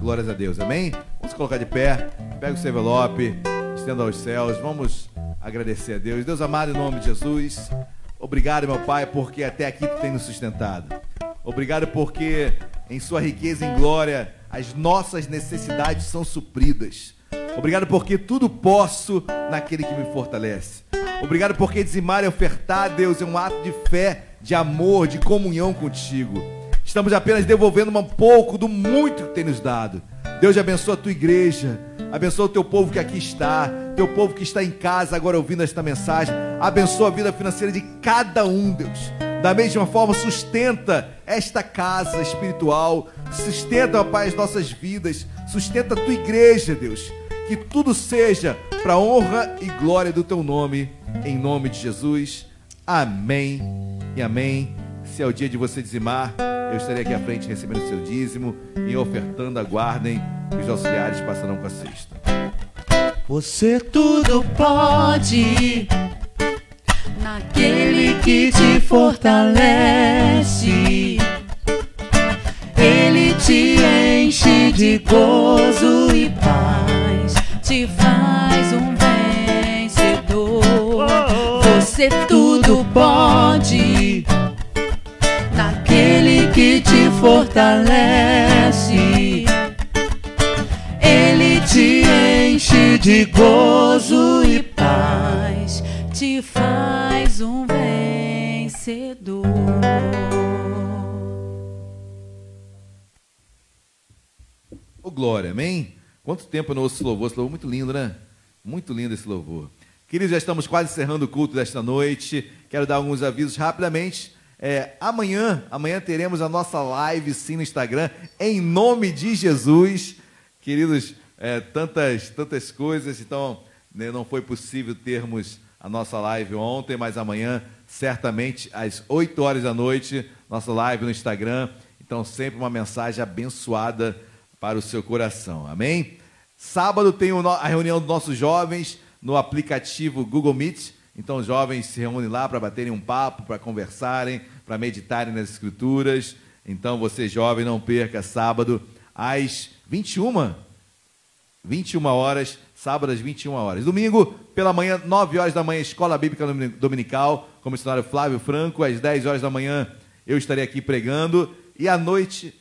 [SPEAKER 3] Glórias a Deus, amém? Vamos colocar de pé, pega o seu envelope, estenda aos céus, vamos agradecer a Deus. Deus amado, em nome de Jesus, obrigado, meu Pai, porque até aqui tu tem nos sustentado. Obrigado porque em sua riqueza e glória as nossas necessidades são supridas. Obrigado porque tudo posso naquele que me fortalece. Obrigado porque dizimar e ofertar, Deus, é um ato de fé, de amor, de comunhão contigo. Estamos apenas devolvendo um pouco do muito que tem nos dado. Deus abençoa a tua igreja, abençoa o teu povo que aqui está, teu povo que está em casa agora ouvindo esta mensagem. Abençoa a vida financeira de cada um, Deus. Da mesma forma, sustenta esta casa espiritual, sustenta, ó Pai, as nossas vidas, sustenta a tua igreja, Deus. Que tudo seja para honra e glória do teu nome, em nome de Jesus. Amém e amém. Se é o dia de você dizimar, eu estarei aqui à frente recebendo o seu dízimo e ofertando, aguardem os auxiliares passarão com a cesta.
[SPEAKER 2] Você tudo pode
[SPEAKER 1] naquele que te fortalece. Ele te enche de gozo e paz, te faz um vencedor. Você tudo pode naquele que te fortalece. Ele te enche de gozo e paz, te faz um vencedor.
[SPEAKER 3] Ô glória, amém? Quanto tempo eu não ouço esse louvor? Esse louvor muito lindo, né? Muito lindo esse louvor. Queridos, já estamos quase encerrando o culto desta noite. Quero dar alguns avisos rapidamente. É, amanhã, amanhã teremos a nossa live sim no Instagram, em nome de Jesus. Queridos, é, tantas, tantas coisas, então né, não foi possível termos a nossa live ontem, mas amanhã, certamente, às 8 horas da noite, nossa live no Instagram. Então, sempre uma mensagem abençoada para o seu coração. Amém? Sábado tem a reunião dos nossos jovens no aplicativo Google Meet. Então, os jovens se reúnem lá para baterem um papo, para conversarem, para meditarem nas Escrituras. Então, você jovem, não perca sábado às 21 21 horas, sábado às 21 horas. Domingo, pela manhã, 9 horas da manhã, Escola Bíblica Dominical, com o missionário Flávio Franco. Às 10 horas da manhã, eu estarei aqui pregando. E à noite,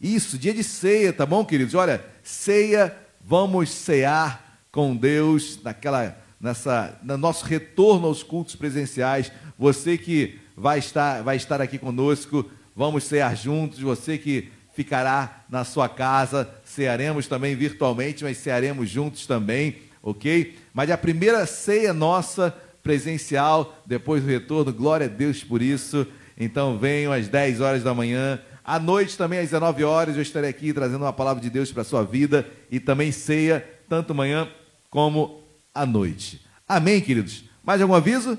[SPEAKER 3] isso, dia de ceia, tá bom, queridos? Olha, ceia, vamos cear com Deus naquela, nessa, no nosso retorno aos cultos presenciais. Você que vai estar, vai estar aqui conosco, vamos cear juntos. Você que ficará na sua casa, cearemos também virtualmente, mas cearemos juntos também, ok? Mas a primeira ceia nossa presencial, depois do retorno, glória a Deus por isso. Então venham às 10 horas da manhã. À noite também, às 19 horas, eu estarei aqui trazendo uma palavra de Deus para a sua vida e também ceia, tanto manhã como à noite. Amém, queridos? Mais algum aviso?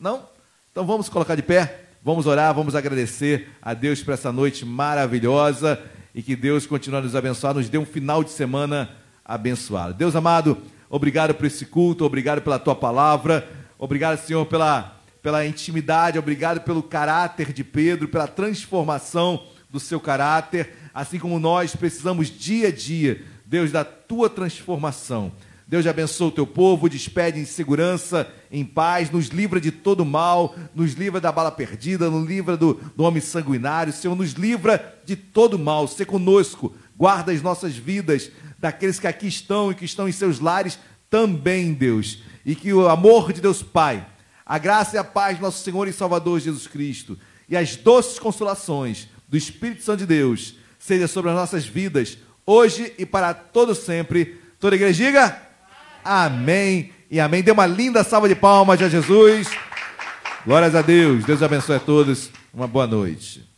[SPEAKER 3] Não? Então vamos colocar de pé, vamos orar, vamos agradecer a Deus por essa noite maravilhosa e que Deus continue a nos abençoar, nos dê um final de semana abençoado. Deus amado, obrigado por esse culto, obrigado pela tua palavra, obrigado, Senhor, pela pela intimidade, obrigado pelo caráter de Pedro, pela transformação do seu caráter, assim como nós precisamos dia a dia, Deus, da tua transformação. Deus abençoe o teu povo, despede em segurança, em paz, nos livra de todo mal, nos livra da bala perdida, nos livra do, do homem sanguinário, Senhor, nos livra de todo mal. Se conosco, guarda as nossas vidas, daqueles que aqui estão e que estão em seus lares também, Deus. E que o amor de Deus Pai, a graça e a paz do nosso Senhor e Salvador Jesus Cristo e as doces consolações do Espírito Santo de Deus seja sobre as nossas vidas, hoje e para todo sempre. Toda a igreja diga amém e amém. Dê uma linda salva de palmas a Jesus. Glórias a Deus. Deus abençoe a todos. Uma boa noite.